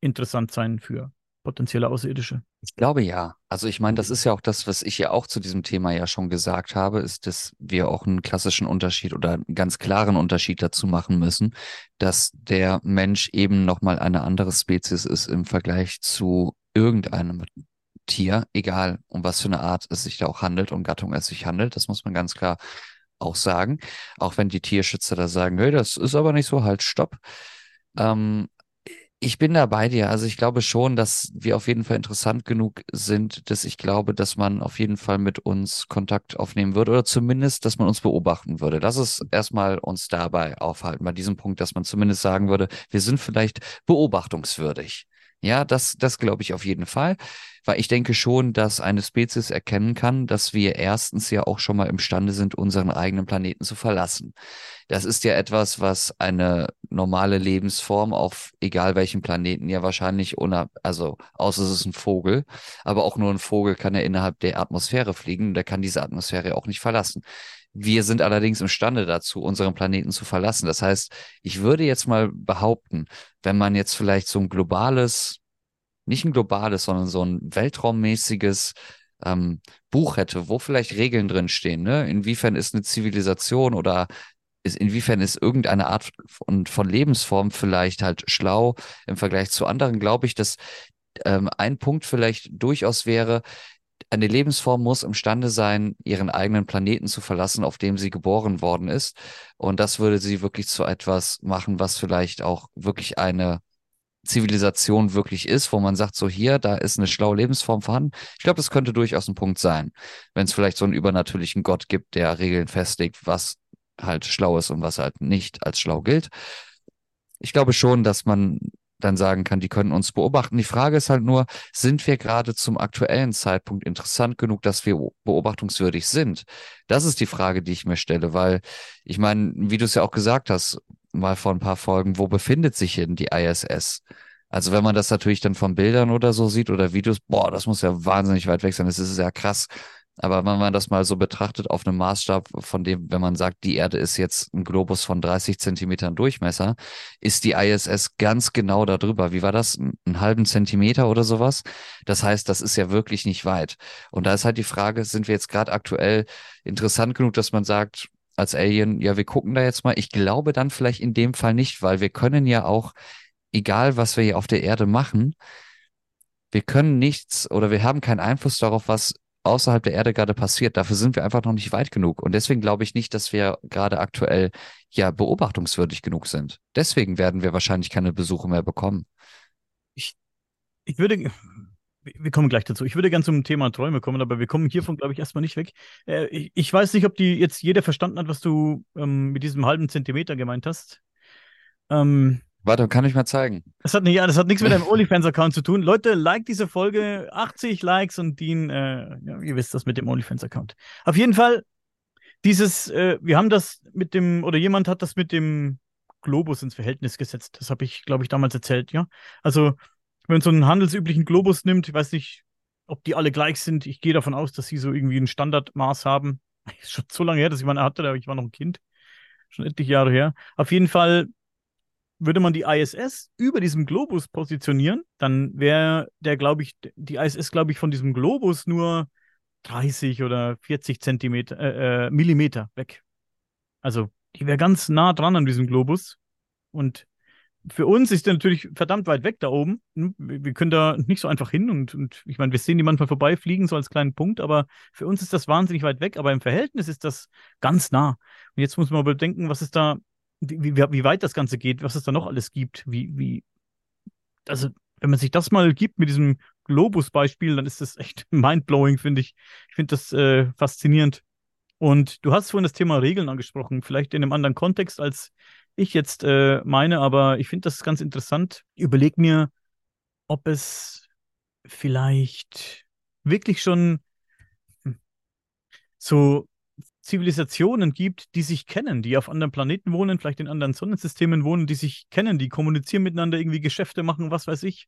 interessant sein für potenzielle Außerirdische.
Ich glaube ja. Also ich meine, das ist ja auch das, was ich ja auch zu diesem Thema ja schon gesagt habe, ist, dass wir auch einen klassischen Unterschied oder einen ganz klaren Unterschied dazu machen müssen, dass der Mensch eben nochmal eine andere Spezies ist im Vergleich zu irgendeinem Tier, egal um was für eine Art es sich da auch handelt und Gattung es sich handelt. Das muss man ganz klar auch sagen, auch wenn die Tierschützer da sagen, hey, das ist aber nicht so, halt, stopp. Ähm, ich bin da bei dir. Also ich glaube schon, dass wir auf jeden Fall interessant genug sind, dass ich glaube, dass man auf jeden Fall mit uns Kontakt aufnehmen würde oder zumindest, dass man uns beobachten würde. Lass es erstmal uns dabei aufhalten, bei diesem Punkt, dass man zumindest sagen würde, wir sind vielleicht beobachtungswürdig. Ja, das, das glaube ich auf jeden Fall, weil ich denke schon, dass eine Spezies erkennen kann, dass wir erstens ja auch schon mal imstande sind, unseren eigenen Planeten zu verlassen. Das ist ja etwas, was eine normale Lebensform auf egal welchem Planeten ja wahrscheinlich ohne, also außer es ist ein Vogel, aber auch nur ein Vogel kann ja innerhalb der Atmosphäre fliegen, der kann diese Atmosphäre auch nicht verlassen. Wir sind allerdings imstande dazu, unseren Planeten zu verlassen. Das heißt, ich würde jetzt mal behaupten, wenn man jetzt vielleicht so ein globales, nicht ein globales, sondern so ein weltraummäßiges ähm, Buch hätte, wo vielleicht Regeln drin stehen, ne? Inwiefern ist eine Zivilisation oder ist, inwiefern ist irgendeine Art von, von Lebensform vielleicht halt schlau im Vergleich zu anderen, glaube ich, dass ähm, ein Punkt vielleicht durchaus wäre, eine Lebensform muss imstande sein, ihren eigenen Planeten zu verlassen, auf dem sie geboren worden ist. Und das würde sie wirklich zu etwas machen, was vielleicht auch wirklich eine Zivilisation wirklich ist, wo man sagt, so hier, da ist eine schlaue Lebensform vorhanden. Ich glaube, das könnte durchaus ein Punkt sein, wenn es vielleicht so einen übernatürlichen Gott gibt, der Regeln festlegt, was halt schlau ist und was halt nicht als schlau gilt. Ich glaube schon, dass man dann sagen kann, die können uns beobachten. Die Frage ist halt nur, sind wir gerade zum aktuellen Zeitpunkt interessant genug, dass wir beobachtungswürdig sind? Das ist die Frage, die ich mir stelle, weil ich meine, wie du es ja auch gesagt hast, mal vor ein paar Folgen, wo befindet sich denn die ISS? Also wenn man das natürlich dann von Bildern oder so sieht oder Videos, boah, das muss ja wahnsinnig weit weg sein. Das ist ja krass. Aber wenn man das mal so betrachtet auf einem Maßstab, von dem, wenn man sagt, die Erde ist jetzt ein Globus von 30 Zentimetern Durchmesser, ist die ISS ganz genau darüber. Wie war das? Einen halben Zentimeter oder sowas? Das heißt, das ist ja wirklich nicht weit. Und da ist halt die Frage, sind wir jetzt gerade aktuell interessant genug, dass man sagt, als Alien, ja, wir gucken da jetzt mal. Ich glaube dann vielleicht in dem Fall nicht, weil wir können ja auch, egal was wir hier auf der Erde machen, wir können nichts oder wir haben keinen Einfluss darauf, was außerhalb der Erde gerade passiert. Dafür sind wir einfach noch nicht weit genug. Und deswegen glaube ich nicht, dass wir gerade aktuell ja beobachtungswürdig genug sind. Deswegen werden wir wahrscheinlich keine Besuche mehr bekommen.
Ich, ich würde, wir kommen gleich dazu. Ich würde gerne zum Thema Träume kommen, aber wir kommen hiervon, glaube ich, erstmal nicht weg. Äh, ich, ich, weiß nicht, ob die jetzt jeder verstanden hat, was du ähm, mit diesem halben Zentimeter gemeint hast.
Ähm, Warte, kann ich mal zeigen.
Das hat, nicht, das hat nichts mit deinem OnlyFans-Account zu tun. Leute, like diese Folge, 80 Likes und Dean, äh, ja, ihr wisst das mit dem OnlyFans-Account. Auf jeden Fall, dieses, äh, wir haben das mit dem, oder jemand hat das mit dem Globus ins Verhältnis gesetzt. Das habe ich, glaube ich, damals erzählt, ja. Also, wenn man so einen handelsüblichen Globus nimmt, ich weiß nicht, ob die alle gleich sind. Ich gehe davon aus, dass sie so irgendwie ein Standardmaß haben. Ist schon so lange her, dass ich meine hatte, aber ich war noch ein Kind. Schon etliche Jahre her. Auf jeden Fall würde man die ISS über diesem Globus positionieren, dann wäre der, glaube ich, die ISS, glaube ich, von diesem Globus nur 30 oder 40 Zentimeter, äh, äh, Millimeter weg. Also die wäre ganz nah dran an diesem Globus. Und für uns ist der natürlich verdammt weit weg da oben. Hm, wir können da nicht so einfach hin und, und ich meine, wir sehen die manchmal vorbeifliegen, so als kleinen Punkt, aber für uns ist das wahnsinnig weit weg, aber im Verhältnis ist das ganz nah. Und jetzt muss man bedenken, was ist da wie, wie, wie weit das Ganze geht, was es da noch alles gibt, wie, wie, also wenn man sich das mal gibt mit diesem Globus-Beispiel, dann ist das echt mindblowing, finde ich. Ich finde das äh, faszinierend. Und du hast vorhin das Thema Regeln angesprochen, vielleicht in einem anderen Kontext, als ich jetzt äh, meine, aber ich finde das ganz interessant. Überleg mir, ob es vielleicht wirklich schon hm, so Zivilisationen gibt, die sich kennen, die auf anderen Planeten wohnen, vielleicht in anderen Sonnensystemen wohnen, die sich kennen, die kommunizieren miteinander, irgendwie Geschäfte machen, was weiß ich.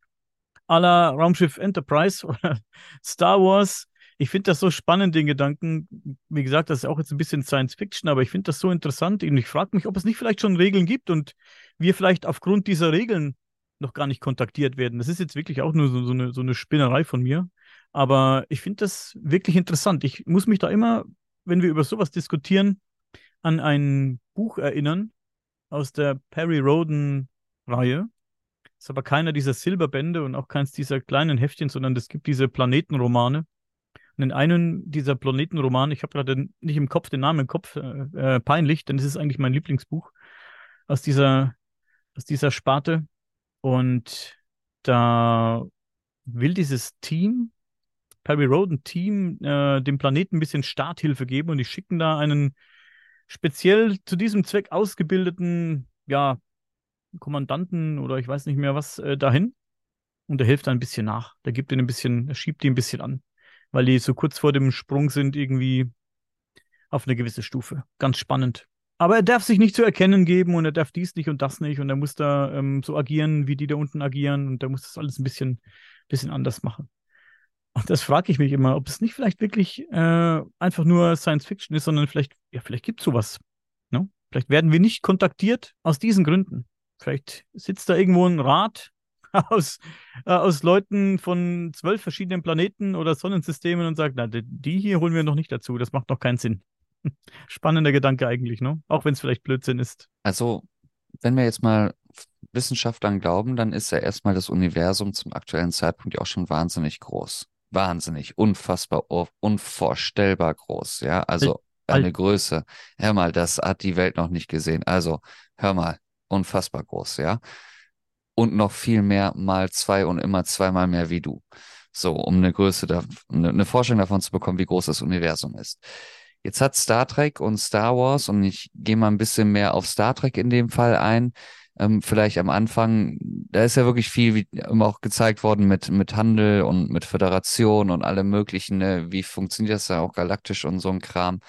A la Raumschiff Enterprise oder Star Wars. Ich finde das so spannend, den Gedanken. Wie gesagt, das ist auch jetzt ein bisschen Science Fiction, aber ich finde das so interessant. Und ich frage mich, ob es nicht vielleicht schon Regeln gibt und wir vielleicht aufgrund dieser Regeln noch gar nicht kontaktiert werden. Das ist jetzt wirklich auch nur so, so, eine, so eine Spinnerei von mir. Aber ich finde das wirklich interessant. Ich muss mich da immer wenn wir über sowas diskutieren, an ein Buch erinnern aus der Perry Roden-Reihe. Ist aber keiner dieser Silberbände und auch keins dieser kleinen Heftchen, sondern es gibt diese Planetenromane. Und in einem dieser Planetenromane, ich habe gerade nicht im Kopf den Namen im Kopf, äh, äh, peinlich, denn es ist eigentlich mein Lieblingsbuch aus dieser, aus dieser Sparte. Und da will dieses Team Perry Roden Team äh, dem Planeten ein bisschen Starthilfe geben und die schicken da einen speziell zu diesem Zweck ausgebildeten, ja, Kommandanten oder ich weiß nicht mehr was äh, dahin. Und der hilft da ein bisschen nach. Der gibt ihnen ein bisschen, er schiebt die ein bisschen an, weil die so kurz vor dem Sprung sind, irgendwie auf eine gewisse Stufe. Ganz spannend. Aber er darf sich nicht zu erkennen geben und er darf dies nicht und das nicht und er muss da ähm, so agieren, wie die da unten agieren und er muss das alles ein bisschen, bisschen anders machen. Und das frage ich mich immer, ob es nicht vielleicht wirklich äh, einfach nur Science Fiction ist, sondern vielleicht, ja, vielleicht gibt es sowas. Ne? Vielleicht werden wir nicht kontaktiert aus diesen Gründen. Vielleicht sitzt da irgendwo ein Rat aus, äh, aus Leuten von zwölf verschiedenen Planeten oder Sonnensystemen und sagt, na, die hier holen wir noch nicht dazu, das macht noch keinen Sinn. Spannender Gedanke eigentlich, ne? Auch wenn es vielleicht Blödsinn ist.
Also, wenn wir jetzt mal Wissenschaftlern glauben, dann ist ja erstmal das Universum zum aktuellen Zeitpunkt ja auch schon wahnsinnig groß wahnsinnig, unfassbar, unvorstellbar groß. Ja, also eine Größe. Hör mal, das hat die Welt noch nicht gesehen. Also, hör mal, unfassbar groß, ja. Und noch viel mehr mal zwei und immer zweimal mehr wie du. So, um eine Größe, da, eine Vorstellung davon zu bekommen, wie groß das Universum ist. Jetzt hat Star Trek und Star Wars, und ich gehe mal ein bisschen mehr auf Star Trek in dem Fall ein, ähm, vielleicht am Anfang, da ist ja wirklich viel wie immer auch gezeigt worden mit, mit Handel und mit Föderation und allem möglichen, ne? wie funktioniert das da auch galaktisch und so ein Kram.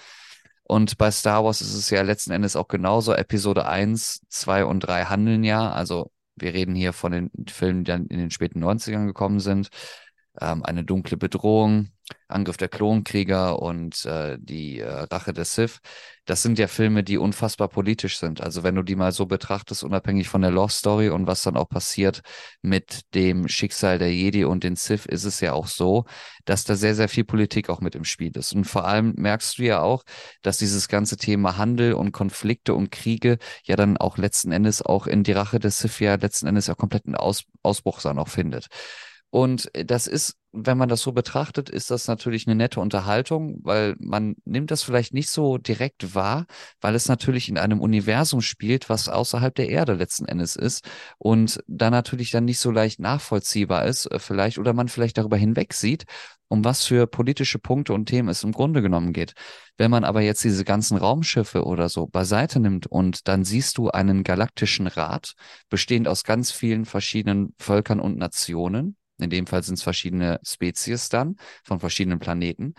Und bei Star Wars ist es ja letzten Endes auch genauso. Episode 1, 2 und 3 handeln ja. Also wir reden hier von den Filmen, die dann in den späten 90ern gekommen sind. Ähm, eine dunkle Bedrohung, Angriff der Klonkrieger und äh, die äh, Rache des Sith. Das sind ja Filme, die unfassbar politisch sind. Also wenn du die mal so betrachtest, unabhängig von der Lost Story und was dann auch passiert mit dem Schicksal der Jedi und den Sith, ist es ja auch so, dass da sehr, sehr viel Politik auch mit im Spiel ist. Und vor allem merkst du ja auch, dass dieses ganze Thema Handel und Konflikte und Kriege ja dann auch letzten Endes auch in die Rache des Sith ja letzten Endes ja kompletten Aus Ausbruch dann auch findet. Und das ist, wenn man das so betrachtet, ist das natürlich eine nette Unterhaltung, weil man nimmt das vielleicht nicht so direkt wahr, weil es natürlich in einem Universum spielt, was außerhalb der Erde letzten Endes ist und da natürlich dann nicht so leicht nachvollziehbar ist, äh, vielleicht, oder man vielleicht darüber hinweg sieht, um was für politische Punkte und Themen es im Grunde genommen geht. Wenn man aber jetzt diese ganzen Raumschiffe oder so beiseite nimmt und dann siehst du einen galaktischen Rat, bestehend aus ganz vielen verschiedenen Völkern und Nationen, in dem Fall sind es verschiedene Spezies dann von verschiedenen Planeten.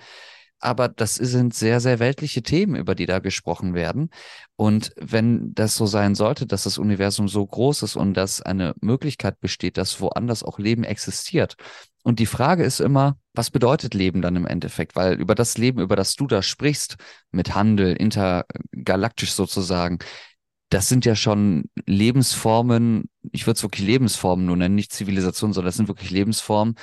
Aber das sind sehr, sehr weltliche Themen, über die da gesprochen werden. Und wenn das so sein sollte, dass das Universum so groß ist und dass eine Möglichkeit besteht, dass woanders auch Leben existiert. Und die Frage ist immer, was bedeutet Leben dann im Endeffekt? Weil über das Leben, über das du da sprichst, mit Handel, intergalaktisch sozusagen, das sind ja schon Lebensformen, ich würde es wirklich Lebensformen nur nennen, nicht Zivilisation, sondern das sind wirklich Lebensformen,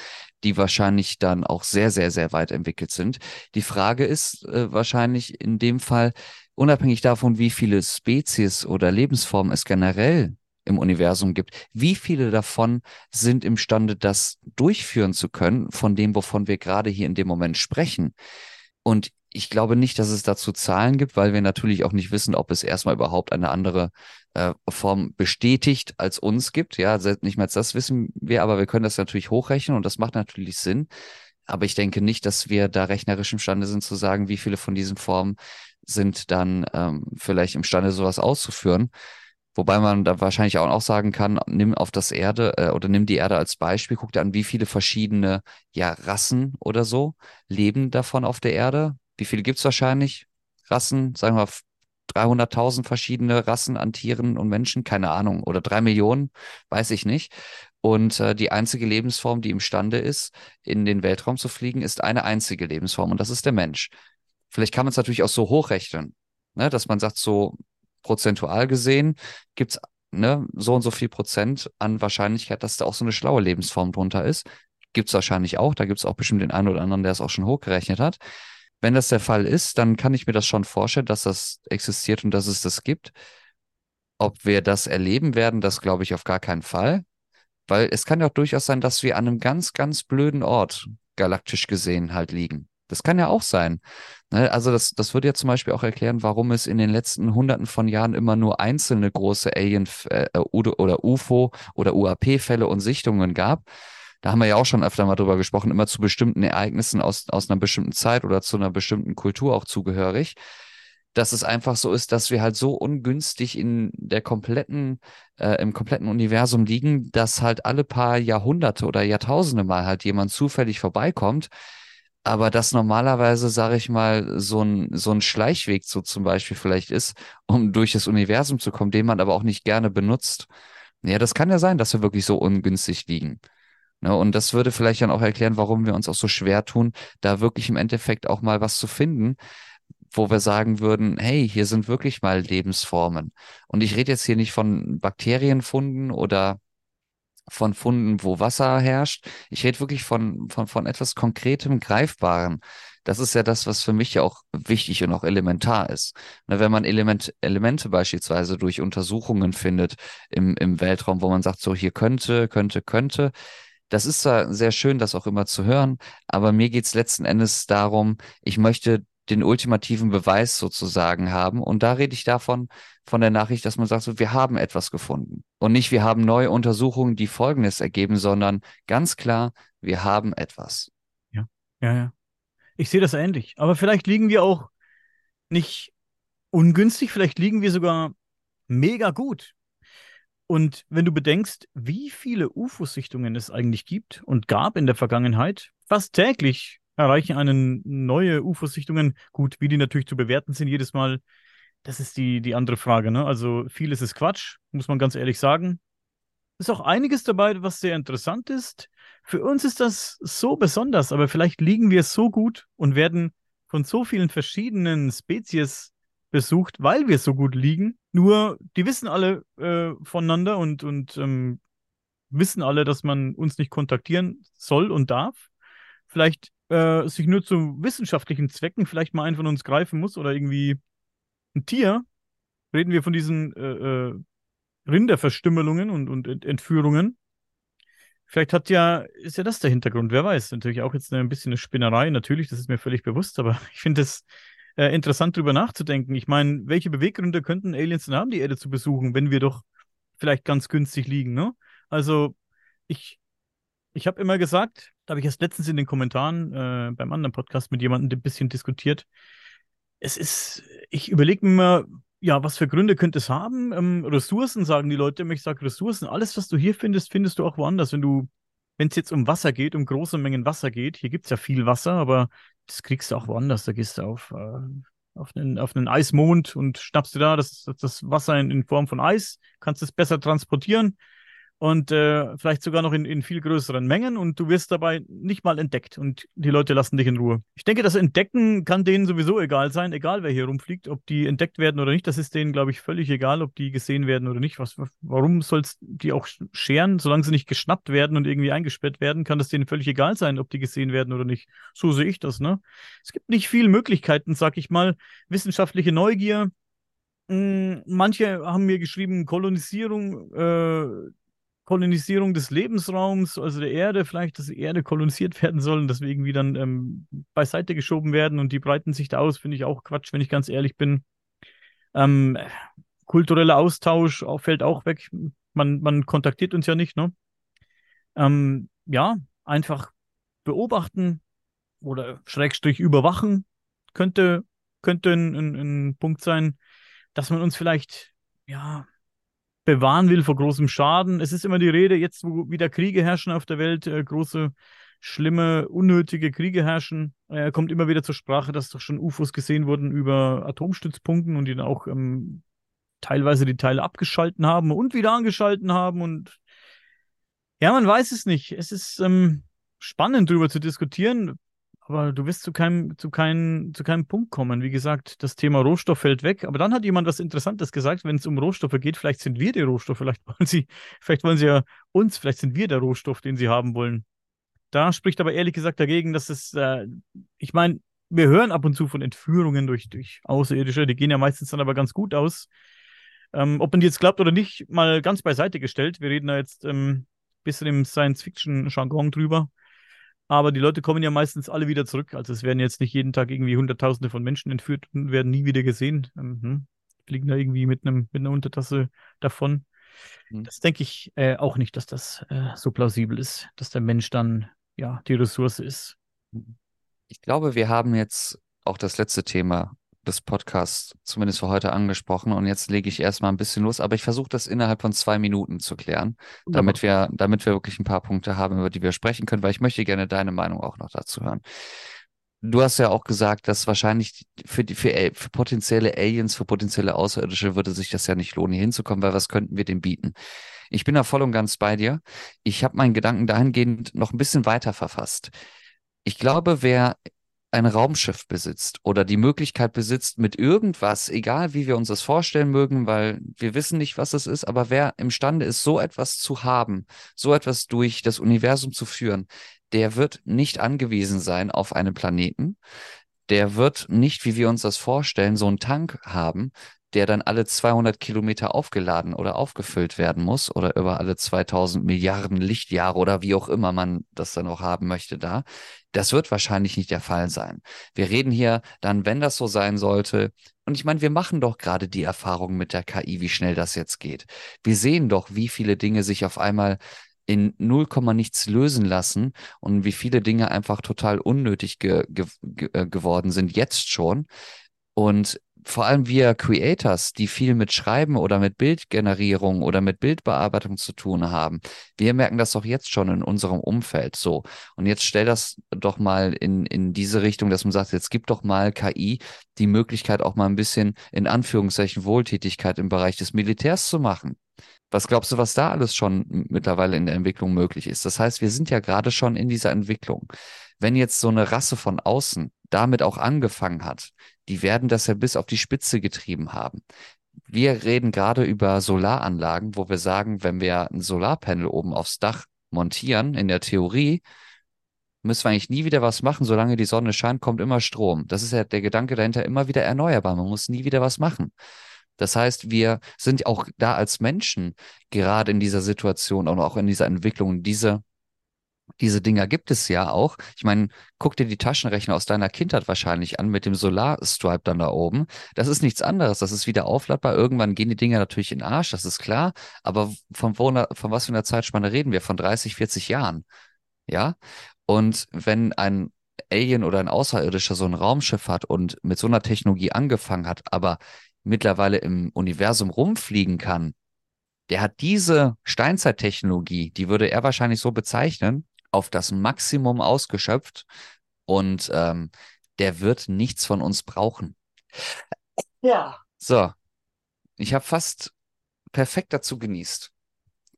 die wahrscheinlich dann auch sehr, sehr, sehr weit entwickelt sind. Die Frage ist äh, wahrscheinlich in dem Fall, unabhängig davon, wie viele Spezies oder Lebensformen es generell im Universum gibt, wie viele davon sind imstande, das durchführen zu können, von dem, wovon wir gerade hier in dem Moment sprechen. Und ich glaube nicht, dass es dazu Zahlen gibt, weil wir natürlich auch nicht wissen, ob es erstmal überhaupt eine andere äh, Form bestätigt als uns gibt. Ja, nicht als das wissen wir, aber wir können das natürlich hochrechnen und das macht natürlich Sinn. Aber ich denke nicht, dass wir da rechnerisch imstande sind zu sagen, wie viele von diesen Formen sind dann ähm, vielleicht imstande, sowas auszuführen. Wobei man da wahrscheinlich auch sagen kann, nimm auf das Erde äh, oder nimm die Erde als Beispiel, guck dir an, wie viele verschiedene ja, Rassen oder so leben davon auf der Erde wie viele gibt es wahrscheinlich? Rassen, sagen wir 300.000 verschiedene Rassen an Tieren und Menschen, keine Ahnung, oder drei Millionen, weiß ich nicht. Und äh, die einzige Lebensform, die imstande ist, in den Weltraum zu fliegen, ist eine einzige Lebensform und das ist der Mensch. Vielleicht kann man es natürlich auch so hochrechnen, ne, dass man sagt, so prozentual gesehen gibt es ne, so und so viel Prozent an Wahrscheinlichkeit, dass da auch so eine schlaue Lebensform drunter ist. Gibt es wahrscheinlich auch. Da gibt es auch bestimmt den einen oder anderen, der es auch schon hochgerechnet hat. Wenn das der Fall ist, dann kann ich mir das schon vorstellen, dass das existiert und dass es das gibt. Ob wir das erleben werden, das glaube ich auf gar keinen Fall. Weil es kann ja auch durchaus sein, dass wir an einem ganz, ganz blöden Ort, galaktisch gesehen, halt liegen. Das kann ja auch sein. Ne? Also das, das würde ja zum Beispiel auch erklären, warum es in den letzten Hunderten von Jahren immer nur einzelne große Alien- äh, oder UFO- oder UAP-Fälle und Sichtungen gab da haben wir ja auch schon öfter mal drüber gesprochen, immer zu bestimmten Ereignissen aus, aus einer bestimmten Zeit oder zu einer bestimmten Kultur auch zugehörig, dass es einfach so ist, dass wir halt so ungünstig in der kompletten, äh, im kompletten Universum liegen, dass halt alle paar Jahrhunderte oder Jahrtausende mal halt jemand zufällig vorbeikommt. Aber das normalerweise, sage ich mal, so ein, so ein Schleichweg so zum Beispiel vielleicht ist, um durch das Universum zu kommen, den man aber auch nicht gerne benutzt. Ja, das kann ja sein, dass wir wirklich so ungünstig liegen. Ne, und das würde vielleicht dann auch erklären, warum wir uns auch so schwer tun, da wirklich im Endeffekt auch mal was zu finden, wo wir sagen würden, hey, hier sind wirklich mal Lebensformen. Und ich rede jetzt hier nicht von Bakterienfunden oder von Funden, wo Wasser herrscht. Ich rede wirklich von, von, von etwas Konkretem, Greifbarem. Das ist ja das, was für mich ja auch wichtig und auch elementar ist. Ne, wenn man Element, Elemente beispielsweise durch Untersuchungen findet im, im Weltraum, wo man sagt, so hier könnte, könnte, könnte, das ist zwar sehr schön, das auch immer zu hören, aber mir geht es letzten Endes darum, ich möchte den ultimativen Beweis sozusagen haben. Und da rede ich davon, von der Nachricht, dass man sagt, so, wir haben etwas gefunden. Und nicht, wir haben neue Untersuchungen, die Folgendes ergeben, sondern ganz klar, wir haben etwas.
Ja, ja, ja. Ich sehe das ähnlich. Aber vielleicht liegen wir auch nicht ungünstig, vielleicht liegen wir sogar mega gut. Und wenn du bedenkst, wie viele UFO-Sichtungen es eigentlich gibt und gab in der Vergangenheit, fast täglich erreichen einen neue UFO-Sichtungen. Gut, wie die natürlich zu bewerten sind jedes Mal, das ist die, die andere Frage. Ne? Also vieles ist Quatsch, muss man ganz ehrlich sagen. Ist auch einiges dabei, was sehr interessant ist. Für uns ist das so besonders, aber vielleicht liegen wir so gut und werden von so vielen verschiedenen Spezies besucht, weil wir so gut liegen. Nur, die wissen alle äh, voneinander und, und ähm, wissen alle, dass man uns nicht kontaktieren soll und darf. Vielleicht äh, sich nur zu wissenschaftlichen Zwecken vielleicht mal einen von uns greifen muss oder irgendwie ein Tier. Reden wir von diesen äh, äh Rinderverstümmelungen und, und Entführungen. Vielleicht hat ja, ist ja das der Hintergrund, wer weiß. Natürlich auch jetzt ein bisschen eine Spinnerei, natürlich, das ist mir völlig bewusst, aber ich finde es äh, interessant, drüber nachzudenken. Ich meine, welche Beweggründe könnten Aliens denn haben, die Erde zu besuchen, wenn wir doch vielleicht ganz günstig liegen, ne? Also, ich, ich habe immer gesagt, da habe ich erst letztens in den Kommentaren äh, beim anderen Podcast mit jemandem ein bisschen diskutiert. Es ist, ich überlege mir mal, ja, was für Gründe könnte es haben? Ähm, Ressourcen, sagen die Leute immer. Ich sage Ressourcen. Alles, was du hier findest, findest du auch woanders. Wenn du, wenn es jetzt um Wasser geht, um große Mengen Wasser geht, hier gibt es ja viel Wasser, aber das kriegst du auch woanders. Da gehst du auf, äh, auf, einen, auf einen Eismond und schnappst dir da das, das Wasser in, in Form von Eis, kannst es besser transportieren und äh, vielleicht sogar noch in, in viel größeren Mengen und du wirst dabei nicht mal entdeckt und die Leute lassen dich in Ruhe. Ich denke, das Entdecken kann denen sowieso egal sein, egal wer hier rumfliegt, ob die entdeckt werden oder nicht. Das ist denen, glaube ich, völlig egal, ob die gesehen werden oder nicht. Was, warum soll es die auch scheren? Solange sie nicht geschnappt werden und irgendwie eingesperrt werden, kann das denen völlig egal sein, ob die gesehen werden oder nicht. So sehe ich das, ne? Es gibt nicht viele Möglichkeiten, sag ich mal. Wissenschaftliche Neugier, hm, Manche haben mir geschrieben, Kolonisierung, äh, Kolonisierung des Lebensraums, also der Erde, vielleicht, dass die Erde kolonisiert werden soll und deswegen wieder ähm, beiseite geschoben werden und die breiten sich da aus, finde ich auch Quatsch, wenn ich ganz ehrlich bin. Ähm, kultureller Austausch fällt auch weg. Man, man kontaktiert uns ja nicht, ne? Ähm, ja, einfach beobachten oder Schrägstrich überwachen könnte, könnte ein, ein, ein Punkt sein, dass man uns vielleicht, ja, bewahren will vor großem Schaden. Es ist immer die Rede, jetzt wo wieder Kriege herrschen auf der Welt, äh, große, schlimme, unnötige Kriege herrschen, äh, kommt immer wieder zur Sprache, dass doch schon UFOs gesehen wurden über Atomstützpunkten und die dann auch ähm, teilweise die Teile abgeschalten haben und wieder angeschalten haben. Und ja, man weiß es nicht. Es ist ähm, spannend, darüber zu diskutieren. Aber du wirst zu keinem, zu, kein, zu keinem Punkt kommen. Wie gesagt, das Thema Rohstoff fällt weg. Aber dann hat jemand was Interessantes gesagt, wenn es um Rohstoffe geht, vielleicht sind wir die Rohstoffe, vielleicht wollen sie, vielleicht wollen sie ja uns, vielleicht sind wir der Rohstoff, den sie haben wollen. Da spricht aber ehrlich gesagt dagegen, dass es, äh, ich meine, wir hören ab und zu von Entführungen durch, durch Außerirdische, die gehen ja meistens dann aber ganz gut aus. Ähm, ob man die jetzt glaubt oder nicht, mal ganz beiseite gestellt. Wir reden da jetzt ähm, bisschen im Science-Fiction-Jargon drüber. Aber die Leute kommen ja meistens alle wieder zurück. Also es werden jetzt nicht jeden Tag irgendwie Hunderttausende von Menschen entführt und werden nie wieder gesehen. Mhm. Fliegen da irgendwie mit, einem, mit einer Untertasse davon. Mhm. Das denke ich äh, auch nicht, dass das äh, so plausibel ist, dass der Mensch dann ja die Ressource ist.
Ich glaube, wir haben jetzt auch das letzte Thema des Podcasts zumindest für heute angesprochen und jetzt lege ich erstmal ein bisschen los, aber ich versuche das innerhalb von zwei Minuten zu klären, damit wir, damit wir wirklich ein paar Punkte haben, über die wir sprechen können, weil ich möchte gerne deine Meinung auch noch dazu hören. Du hast ja auch gesagt, dass wahrscheinlich für die, für, für potenzielle Aliens, für potenzielle Außerirdische würde sich das ja nicht lohnen, hier hinzukommen, weil was könnten wir dem bieten? Ich bin da voll und ganz bei dir. Ich habe meinen Gedanken dahingehend noch ein bisschen weiter verfasst. Ich glaube, wer ein Raumschiff besitzt oder die Möglichkeit besitzt, mit irgendwas, egal wie wir uns das vorstellen mögen, weil wir wissen nicht, was es ist, aber wer imstande ist, so etwas zu haben, so etwas durch das Universum zu führen, der wird nicht angewiesen sein auf einen Planeten. Der wird nicht, wie wir uns das vorstellen, so einen Tank haben, der dann alle 200 Kilometer aufgeladen oder aufgefüllt werden muss oder über alle 2000 Milliarden Lichtjahre oder wie auch immer man das dann auch haben möchte da. Das wird wahrscheinlich nicht der Fall sein. Wir reden hier dann, wenn das so sein sollte, und ich meine, wir machen doch gerade die Erfahrung mit der KI, wie schnell das jetzt geht. Wir sehen doch, wie viele Dinge sich auf einmal in 0, nichts lösen lassen und wie viele Dinge einfach total unnötig ge ge äh, geworden sind, jetzt schon. Und vor allem wir Creators, die viel mit Schreiben oder mit Bildgenerierung oder mit Bildbearbeitung zu tun haben, wir merken das doch jetzt schon in unserem Umfeld so. Und jetzt stell das doch mal in, in diese Richtung, dass man sagt, jetzt gibt doch mal KI die Möglichkeit, auch mal ein bisschen in Anführungszeichen Wohltätigkeit im Bereich des Militärs zu machen. Was glaubst du, was da alles schon mittlerweile in der Entwicklung möglich ist? Das heißt, wir sind ja gerade schon in dieser Entwicklung. Wenn jetzt so eine Rasse von außen damit auch angefangen hat, die werden das ja bis auf die Spitze getrieben haben. Wir reden gerade über Solaranlagen, wo wir sagen, wenn wir ein Solarpanel oben aufs Dach montieren, in der Theorie, müssen wir eigentlich nie wieder was machen, solange die Sonne scheint, kommt immer Strom. Das ist ja der Gedanke dahinter, immer wieder erneuerbar. Man muss nie wieder was machen. Das heißt, wir sind auch da als Menschen gerade in dieser Situation und auch in dieser Entwicklung, diese diese Dinger gibt es ja auch. Ich meine, guck dir die Taschenrechner aus deiner Kindheit wahrscheinlich an mit dem Solarstripe dann da oben. Das ist nichts anderes. Das ist wieder aufladbar. Irgendwann gehen die Dinger natürlich in den Arsch, das ist klar. Aber von, wo, von was für einer Zeitspanne reden wir? Von 30, 40 Jahren. Ja. Und wenn ein Alien oder ein Außerirdischer so ein Raumschiff hat und mit so einer Technologie angefangen hat, aber mittlerweile im Universum rumfliegen kann, der hat diese Steinzeittechnologie, die würde er wahrscheinlich so bezeichnen, auf das Maximum ausgeschöpft und ähm, der wird nichts von uns brauchen. Ja. So, ich habe fast perfekt dazu genießt.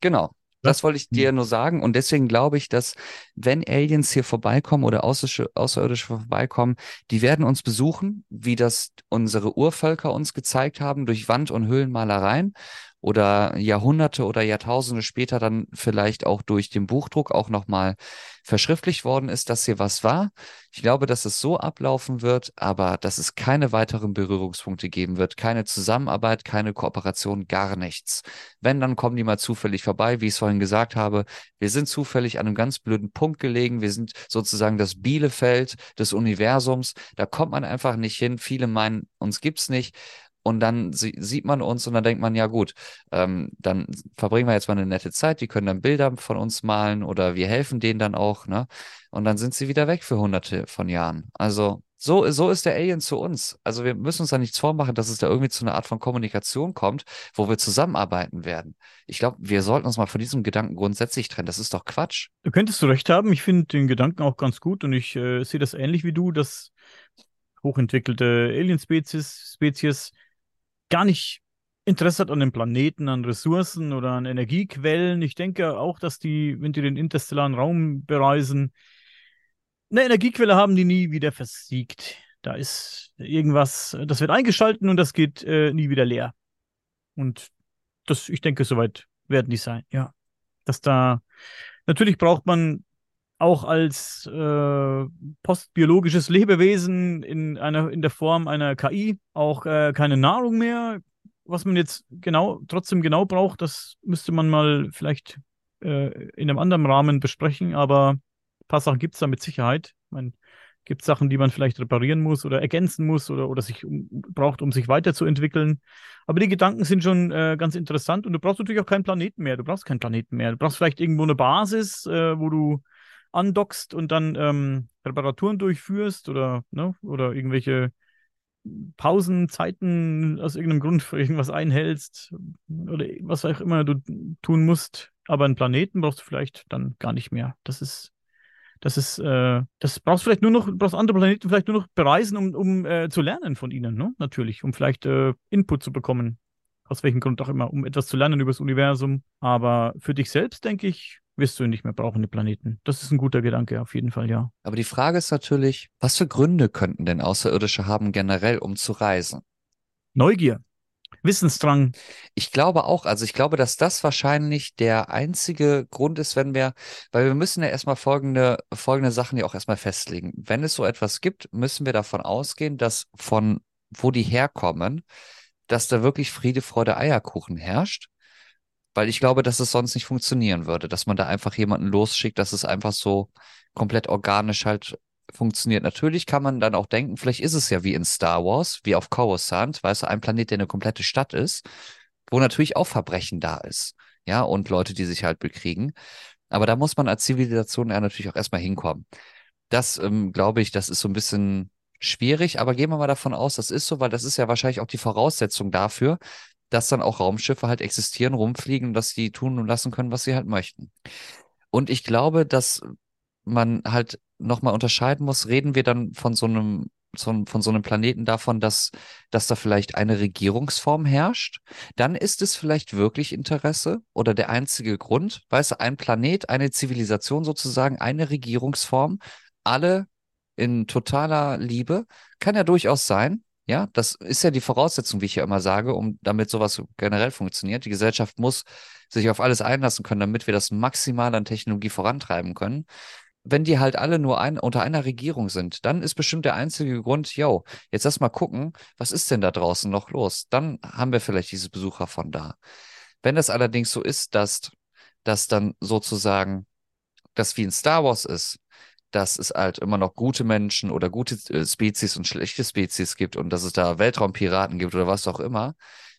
Genau. Das wollte ich dir nur sagen. Und deswegen glaube ich, dass wenn Aliens hier vorbeikommen oder Außerirdische vorbeikommen, die werden uns besuchen, wie das unsere Urvölker uns gezeigt haben, durch Wand- und Höhlenmalereien oder Jahrhunderte oder Jahrtausende später dann vielleicht auch durch den Buchdruck auch nochmal verschriftlicht worden ist, dass hier was war. Ich glaube, dass es so ablaufen wird, aber dass es keine weiteren Berührungspunkte geben wird, keine Zusammenarbeit, keine Kooperation, gar nichts. Wenn, dann kommen die mal zufällig vorbei, wie ich es vorhin gesagt habe. Wir sind zufällig an einem ganz blöden Punkt gelegen. Wir sind sozusagen das Bielefeld des Universums. Da kommt man einfach nicht hin. Viele meinen, uns gibt's nicht. Und dann sieht man uns und dann denkt man, ja gut, ähm, dann verbringen wir jetzt mal eine nette Zeit, die können dann Bilder von uns malen oder wir helfen denen dann auch, ne? Und dann sind sie wieder weg für hunderte von Jahren. Also so, so ist der Alien zu uns. Also wir müssen uns da nichts vormachen, dass es da irgendwie zu einer Art von Kommunikation kommt, wo wir zusammenarbeiten werden. Ich glaube, wir sollten uns mal von diesem Gedanken grundsätzlich trennen. Das ist doch Quatsch.
Du könntest du recht haben. Ich finde den Gedanken auch ganz gut und ich äh, sehe das ähnlich wie du, dass hochentwickelte Alien-Spezies Spezies gar nicht Interesse hat an dem Planeten, an Ressourcen oder an Energiequellen. Ich denke auch, dass die, wenn die den interstellaren Raum bereisen, eine Energiequelle haben, die nie wieder versiegt. Da ist irgendwas, das wird eingeschalten und das geht äh, nie wieder leer. Und das, ich denke, soweit werden die sein, ja. Dass da, natürlich braucht man auch als äh, postbiologisches Lebewesen in einer in der Form einer KI auch äh, keine Nahrung mehr. Was man jetzt genau trotzdem genau braucht, das müsste man mal vielleicht äh, in einem anderen Rahmen besprechen. Aber ein paar Sachen gibt es da mit Sicherheit. Man gibt Sachen, die man vielleicht reparieren muss oder ergänzen muss oder, oder sich um, braucht, um sich weiterzuentwickeln. Aber die Gedanken sind schon äh, ganz interessant und du brauchst natürlich auch keinen Planeten mehr. Du brauchst keinen Planeten mehr. Du brauchst vielleicht irgendwo eine Basis, äh, wo du andockst und dann ähm, Reparaturen durchführst oder, ne, oder irgendwelche Pausenzeiten aus irgendeinem Grund für irgendwas einhältst oder was auch immer du tun musst. Aber einen Planeten brauchst du vielleicht dann gar nicht mehr. Das ist, das ist, äh, das brauchst du vielleicht nur noch, brauchst andere Planeten vielleicht nur noch bereisen, um, um äh, zu lernen von ihnen, ne? Natürlich, um vielleicht äh, Input zu bekommen. Aus welchem Grund auch immer, um etwas zu lernen über das Universum. Aber für dich selbst, denke ich, wirst du nicht mehr brauchen, die Planeten. Das ist ein guter Gedanke, auf jeden Fall, ja.
Aber die Frage ist natürlich, was für Gründe könnten denn Außerirdische haben, generell um zu reisen?
Neugier. Wissensdrang.
Ich glaube auch, also ich glaube, dass das wahrscheinlich der einzige Grund ist, wenn wir, weil wir müssen ja erstmal folgende, folgende Sachen ja auch erstmal festlegen. Wenn es so etwas gibt, müssen wir davon ausgehen, dass von wo die herkommen, dass da wirklich Friede, Freude, Eierkuchen herrscht weil ich glaube, dass es sonst nicht funktionieren würde, dass man da einfach jemanden losschickt, dass es einfach so komplett organisch halt funktioniert. Natürlich kann man dann auch denken, vielleicht ist es ja wie in Star Wars, wie auf Coruscant, weißt du, ein Planet, der eine komplette Stadt ist, wo natürlich auch Verbrechen da ist, ja, und Leute, die sich halt bekriegen. Aber da muss man als Zivilisation ja natürlich auch erstmal hinkommen. Das, ähm, glaube ich, das ist so ein bisschen schwierig, aber gehen wir mal davon aus, das ist so, weil das ist ja wahrscheinlich auch die Voraussetzung dafür, dass dann auch Raumschiffe halt existieren, rumfliegen dass die tun und lassen können, was sie halt möchten. Und ich glaube, dass man halt nochmal unterscheiden muss, reden wir dann von so einem von so einem Planeten davon, dass, dass da vielleicht eine Regierungsform herrscht, dann ist es vielleicht wirklich Interesse oder der einzige Grund, weißt du, ein Planet, eine Zivilisation sozusagen, eine Regierungsform, alle in totaler Liebe, kann ja durchaus sein, ja, das ist ja die Voraussetzung, wie ich ja immer sage, um damit sowas generell funktioniert. Die Gesellschaft muss sich auf alles einlassen können, damit wir das maximal an Technologie vorantreiben können. Wenn die halt alle nur ein, unter einer Regierung sind, dann ist bestimmt der einzige Grund, yo, jetzt lass mal gucken, was ist denn da draußen noch los? Dann haben wir vielleicht diese Besucher von da. Wenn das allerdings so ist, dass, dass dann sozusagen das wie in Star Wars ist, dass es halt immer noch gute Menschen oder gute äh, Spezies und schlechte Spezies gibt und dass es da Weltraumpiraten gibt oder was auch immer.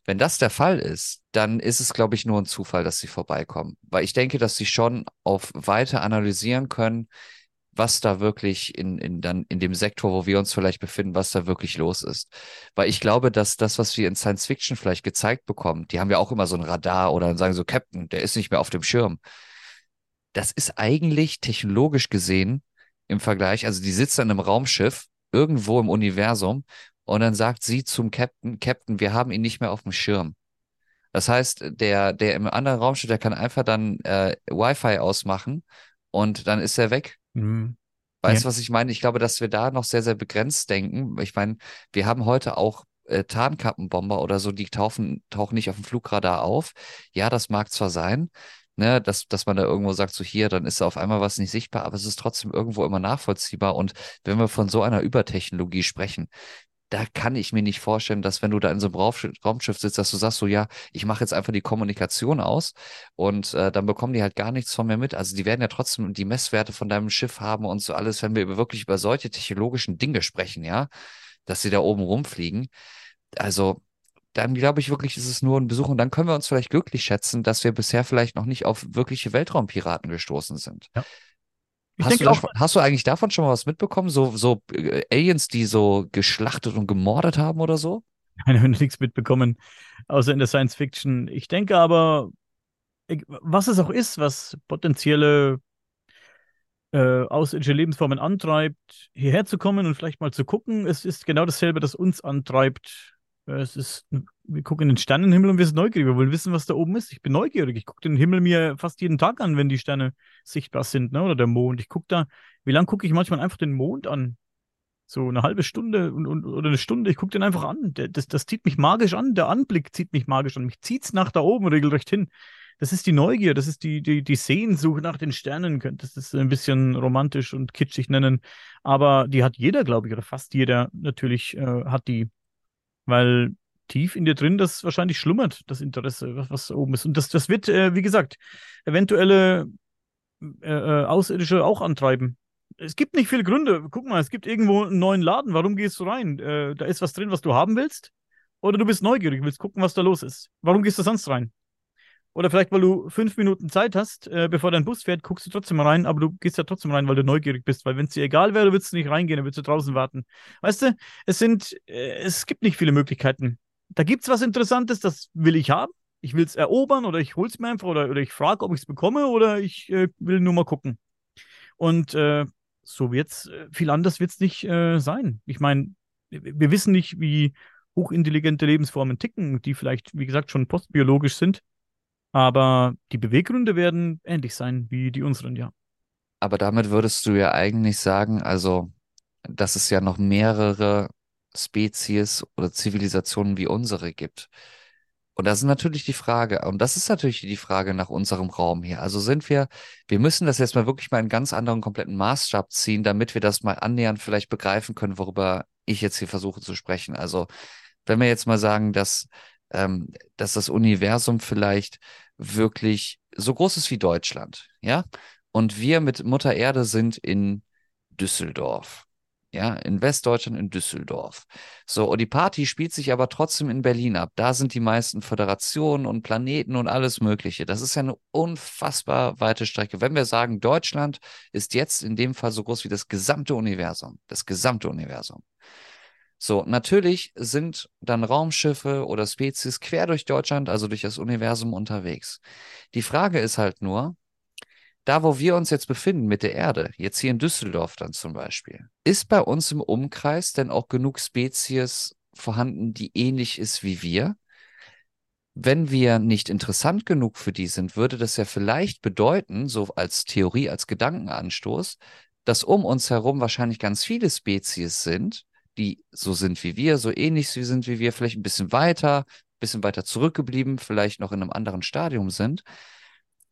Wenn das der Fall ist, dann ist es, glaube ich, nur ein Zufall, dass sie vorbeikommen. Weil ich denke, dass sie schon auf weiter analysieren können, was da wirklich in, in, dann in dem Sektor, wo wir uns vielleicht befinden, was da wirklich los ist. Weil ich glaube, dass das, was wir in Science Fiction vielleicht gezeigt bekommen, die haben ja auch immer so ein Radar oder sagen so, Captain, der ist nicht mehr auf dem Schirm. Das ist eigentlich technologisch gesehen im Vergleich, also die sitzt dann im Raumschiff irgendwo im Universum und dann sagt sie zum Captain, Captain, wir haben ihn nicht mehr auf dem Schirm. Das heißt, der, der im anderen Raumschiff, der kann einfach dann äh, Wi-Fi ausmachen und dann ist er weg. Mhm. Weißt du, ja. was ich meine? Ich glaube, dass wir da noch sehr, sehr begrenzt denken. Ich meine, wir haben heute auch äh, Tarnkappenbomber oder so, die tauchen, tauchen nicht auf dem Flugradar auf. Ja, das mag zwar sein, ne, dass, dass man da irgendwo sagt, so hier, dann ist da auf einmal was nicht sichtbar, aber es ist trotzdem irgendwo immer nachvollziehbar. Und wenn wir von so einer Übertechnologie sprechen, da kann ich mir nicht vorstellen, dass wenn du da in so einem Raumschiff sitzt, dass du sagst, so ja, ich mache jetzt einfach die Kommunikation aus und äh, dann bekommen die halt gar nichts von mir mit. Also die werden ja trotzdem die Messwerte von deinem Schiff haben und so alles, wenn wir wirklich über solche technologischen Dinge sprechen, ja, dass sie da oben rumfliegen. Also dann glaube ich wirklich, ist es nur ein Besuch und dann können wir uns vielleicht glücklich schätzen, dass wir bisher vielleicht noch nicht auf wirkliche Weltraumpiraten gestoßen sind. Ja. Hast du, auch, hast du eigentlich davon schon mal was mitbekommen? So, so äh, Aliens, die so geschlachtet und gemordet haben oder so?
Nein, habe nichts mitbekommen, außer in der Science Fiction. Ich denke aber, was es auch ist, was potenzielle äh, außerirdische Lebensformen antreibt, hierher zu kommen und vielleicht mal zu gucken, es ist genau dasselbe, das uns antreibt. Es ist wir gucken in den Sternenhimmel und wir sind neugierig. Wir wollen wissen, was da oben ist. Ich bin neugierig. Ich gucke den Himmel mir fast jeden Tag an, wenn die Sterne sichtbar sind, ne? Oder der Mond. Ich gucke da, wie lange gucke ich manchmal einfach den Mond an? So eine halbe Stunde und, und, oder eine Stunde. Ich gucke den einfach an. Der, das, das zieht mich magisch an. Der Anblick zieht mich magisch an. Mich zieht es nach da oben regelrecht hin. Das ist die Neugier, das ist die, die, die Sehnsucht nach den Sternen, könnte das ein bisschen romantisch und kitschig nennen. Aber die hat jeder, glaube ich, oder fast jeder natürlich äh, hat die. Weil tief in dir drin das wahrscheinlich schlummert, das Interesse, was, was oben ist. Und das, das wird, äh, wie gesagt, eventuelle äh, äh, Außerirdische auch antreiben. Es gibt nicht viele Gründe. Guck mal, es gibt irgendwo einen neuen Laden. Warum gehst du rein? Äh, da ist was drin, was du haben willst. Oder du bist neugierig, willst gucken, was da los ist. Warum gehst du sonst rein? Oder vielleicht, weil du fünf Minuten Zeit hast, äh, bevor dein Bus fährt, guckst du trotzdem rein, aber du gehst ja trotzdem rein, weil du neugierig bist. Weil wenn es dir egal wäre, würdest du nicht reingehen, dann würdest du draußen warten. Weißt du, es sind, äh, es gibt nicht viele Möglichkeiten da gibt es was Interessantes, das will ich haben. Ich will es erobern oder ich hole es mir einfach oder, oder ich frage, ob ich es bekomme oder ich äh, will nur mal gucken. Und äh, so wird's, äh, viel anders wird es nicht äh, sein. Ich meine, wir wissen nicht, wie hochintelligente Lebensformen ticken, die vielleicht, wie gesagt, schon postbiologisch sind. Aber die Beweggründe werden ähnlich sein wie die unseren, ja.
Aber damit würdest du ja eigentlich sagen, also, dass es ja noch mehrere Spezies oder Zivilisationen wie unsere gibt. Und das ist natürlich die Frage, und das ist natürlich die Frage nach unserem Raum hier. Also sind wir, wir müssen das jetzt mal wirklich mal einen ganz anderen kompletten Maßstab ziehen, damit wir das mal annähernd vielleicht begreifen können, worüber ich jetzt hier versuche zu sprechen. Also wenn wir jetzt mal sagen, dass, ähm, dass das Universum vielleicht wirklich so groß ist wie Deutschland, ja, und wir mit Mutter Erde sind in Düsseldorf ja, in Westdeutschland, in Düsseldorf. So, und die Party spielt sich aber trotzdem in Berlin ab. Da sind die meisten Föderationen und Planeten und alles Mögliche. Das ist ja eine unfassbar weite Strecke. Wenn wir sagen, Deutschland ist jetzt in dem Fall so groß wie das gesamte Universum, das gesamte Universum. So, natürlich sind dann Raumschiffe oder Spezies quer durch Deutschland, also durch das Universum unterwegs. Die Frage ist halt nur, da, wo wir uns jetzt befinden mit der Erde, jetzt hier in Düsseldorf dann zum Beispiel, ist bei uns im Umkreis denn auch genug Spezies vorhanden, die ähnlich ist wie wir? Wenn wir nicht interessant genug für die sind, würde das ja vielleicht bedeuten, so als Theorie, als Gedankenanstoß, dass um uns herum wahrscheinlich ganz viele Spezies sind, die so sind wie wir, so ähnlich sind wie wir, vielleicht ein bisschen weiter, ein bisschen weiter zurückgeblieben, vielleicht noch in einem anderen Stadium sind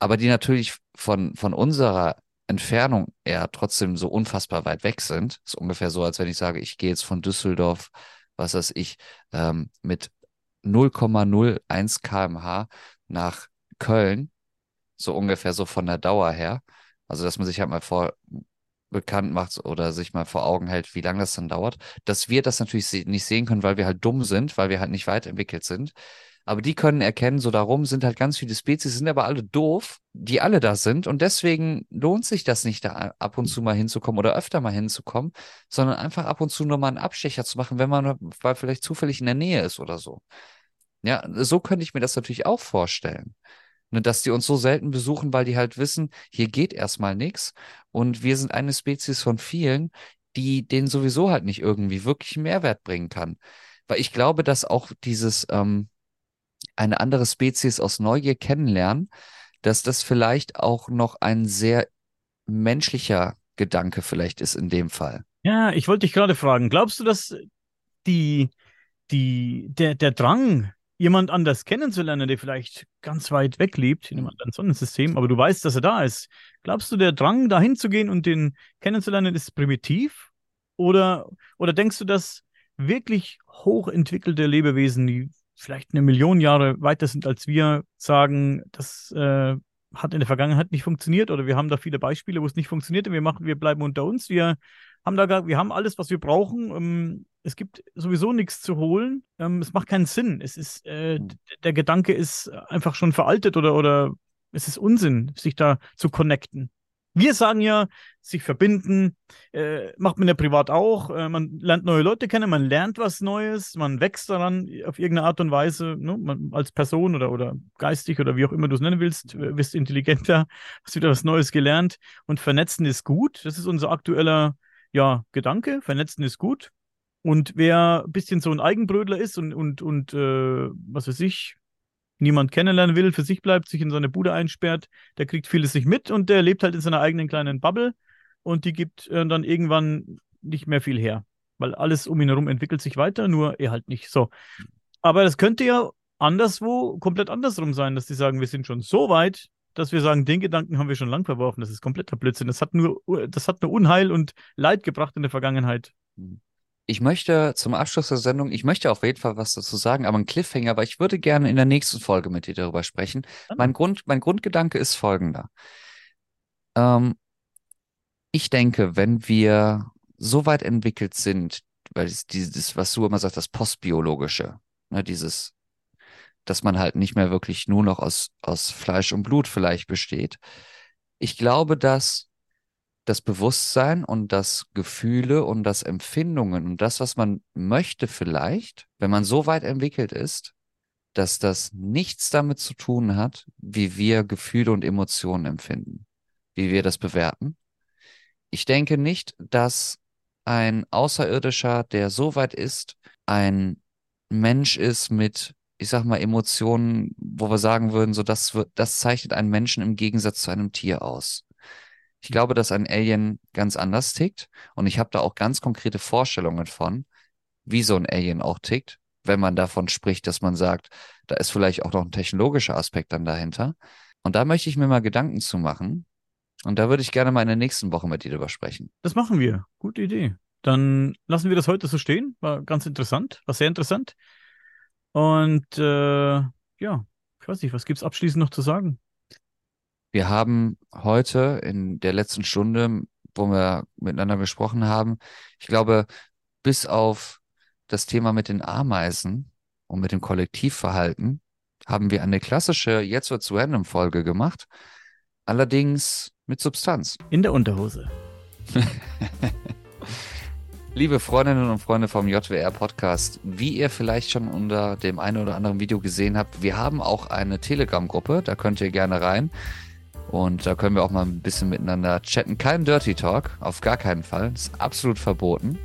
aber die natürlich von, von unserer Entfernung eher trotzdem so unfassbar weit weg sind. ist ungefähr so, als wenn ich sage, ich gehe jetzt von Düsseldorf, was weiß ich, ähm, mit 0,01 kmh nach Köln, so ungefähr so von der Dauer her. Also, dass man sich halt mal vor bekannt macht oder sich mal vor Augen hält, wie lange das dann dauert. Dass wir das natürlich nicht sehen können, weil wir halt dumm sind, weil wir halt nicht weiterentwickelt sind. Aber die können erkennen, so darum sind halt ganz viele Spezies, sind aber alle doof, die alle da sind. Und deswegen lohnt sich das nicht, da ab und zu mal hinzukommen oder öfter mal hinzukommen, sondern einfach ab und zu nur mal einen Abstecher zu machen, wenn man vielleicht zufällig in der Nähe ist oder so. Ja, so könnte ich mir das natürlich auch vorstellen. Ne, dass die uns so selten besuchen, weil die halt wissen, hier geht erstmal nichts und wir sind eine Spezies von vielen, die denen sowieso halt nicht irgendwie wirklich Mehrwert bringen kann. Weil ich glaube, dass auch dieses ähm, eine andere Spezies aus Neugier kennenlernen, dass das vielleicht auch noch ein sehr menschlicher Gedanke vielleicht ist in dem Fall.
Ja, ich wollte dich gerade fragen, glaubst du, dass die, die, der, der Drang jemand anders kennenzulernen, der vielleicht ganz weit weg lebt in einem anderen Sonnensystem, aber du weißt, dass er da ist. Glaubst du, der Drang, dahin zu gehen und den kennenzulernen, ist primitiv? Oder, oder denkst du, dass wirklich hochentwickelte Lebewesen, die vielleicht eine Million Jahre weiter sind als wir, sagen, das äh, hat in der Vergangenheit nicht funktioniert oder wir haben da viele Beispiele, wo es nicht funktioniert und wir machen, wir bleiben unter uns, wir haben da gar, wir haben alles, was wir brauchen. Ähm, es gibt sowieso nichts zu holen. Ähm, es macht keinen Sinn. Es ist, äh, hm. der Gedanke ist einfach schon veraltet oder, oder es ist Unsinn, sich da zu connecten. Wir sagen ja, sich verbinden, äh, macht man ja privat auch. Äh, man lernt neue Leute kennen, man lernt was Neues, man wächst daran auf irgendeine Art und Weise, ne? man, als Person oder, oder geistig oder wie auch immer du es nennen willst, wirst intelligenter, hast wieder was Neues gelernt und vernetzen ist gut. Das ist unser aktueller ja, Gedanke, vernetzen ist gut. Und wer ein bisschen so ein Eigenbrödler ist und, und, und äh, was weiß ich, niemand kennenlernen will, für sich bleibt, sich in seine Bude einsperrt, der kriegt vieles nicht mit und der lebt halt in seiner eigenen kleinen Bubble und die gibt äh, dann irgendwann nicht mehr viel her. Weil alles um ihn herum entwickelt sich weiter, nur er halt nicht. So. Aber das könnte ja anderswo komplett andersrum sein, dass die sagen, wir sind schon so weit, dass wir sagen, den Gedanken haben wir schon lang verworfen. Das ist kompletter Blödsinn. Das hat nur, das hat nur Unheil und Leid gebracht in der Vergangenheit.
Ich möchte zum Abschluss der Sendung, ich möchte auf jeden Fall was dazu sagen, aber ein Cliffhanger, aber ich würde gerne in der nächsten Folge mit dir darüber sprechen. Ah. Mein, Grund, mein Grundgedanke ist folgender. Ähm, ich denke, wenn wir so weit entwickelt sind, weil dieses, was du immer sagst, das Postbiologische, ne, dieses dass man halt nicht mehr wirklich nur noch aus, aus Fleisch und Blut vielleicht besteht. Ich glaube, dass das Bewusstsein und das Gefühle und das Empfindungen und das, was man möchte vielleicht, wenn man so weit entwickelt ist, dass das nichts damit zu tun hat, wie wir Gefühle und Emotionen empfinden, wie wir das bewerten. Ich denke nicht, dass ein Außerirdischer, der so weit ist, ein Mensch ist mit ich sag mal, Emotionen, wo wir sagen würden, so das das zeichnet einen Menschen im Gegensatz zu einem Tier aus. Ich glaube, dass ein Alien ganz anders tickt und ich habe da auch ganz konkrete Vorstellungen von, wie so ein Alien auch tickt, wenn man davon spricht, dass man sagt, da ist vielleicht auch noch ein technologischer Aspekt dann dahinter. Und da möchte ich mir mal Gedanken zu machen. Und da würde ich gerne mal in der nächsten Woche mit dir drüber sprechen.
Das machen wir. Gute Idee. Dann lassen wir das heute so stehen. War ganz interessant, war sehr interessant. Und äh, ja, ich weiß nicht, was gibt es abschließend noch zu sagen?
Wir haben heute in der letzten Stunde, wo wir miteinander gesprochen haben, ich glaube, bis auf das Thema mit den Ameisen und mit dem Kollektivverhalten, haben wir eine klassische Jetzt wird's random Folge gemacht. Allerdings mit Substanz.
In der Unterhose.
Liebe Freundinnen und Freunde vom JWR Podcast, wie ihr vielleicht schon unter dem einen oder anderen Video gesehen habt, wir haben auch eine Telegram-Gruppe, da könnt ihr gerne rein. Und da können wir auch mal ein bisschen miteinander chatten. Kein Dirty Talk, auf gar keinen Fall. Das ist absolut verboten.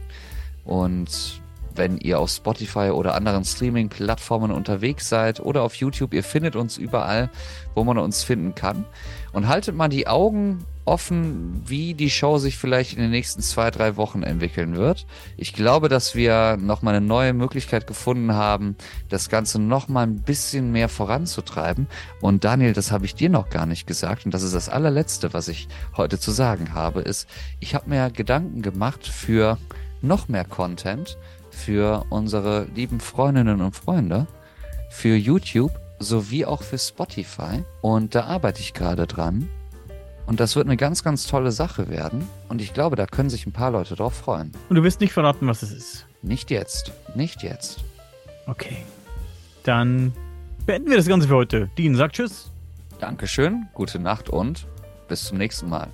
Und wenn ihr auf Spotify oder anderen Streaming-Plattformen unterwegs seid oder auf YouTube, ihr findet uns überall, wo man uns finden kann. Und haltet mal die Augen offen, wie die Show sich vielleicht in den nächsten zwei, drei Wochen entwickeln wird. Ich glaube, dass wir nochmal eine neue Möglichkeit gefunden haben, das Ganze nochmal ein bisschen mehr voranzutreiben. Und Daniel, das habe ich dir noch gar nicht gesagt. Und das ist das allerletzte, was ich heute zu sagen habe, ist, ich habe mir Gedanken gemacht für noch mehr Content für unsere lieben Freundinnen und Freunde, für YouTube sowie auch für Spotify. Und da arbeite ich gerade dran. Und das wird eine ganz, ganz tolle Sache werden. Und ich glaube, da können sich ein paar Leute drauf freuen.
Und du wirst nicht verraten, was es ist.
Nicht jetzt. Nicht jetzt.
Okay. Dann beenden wir das Ganze für heute. Dean sagt Tschüss.
Dankeschön, gute Nacht und bis zum nächsten Mal.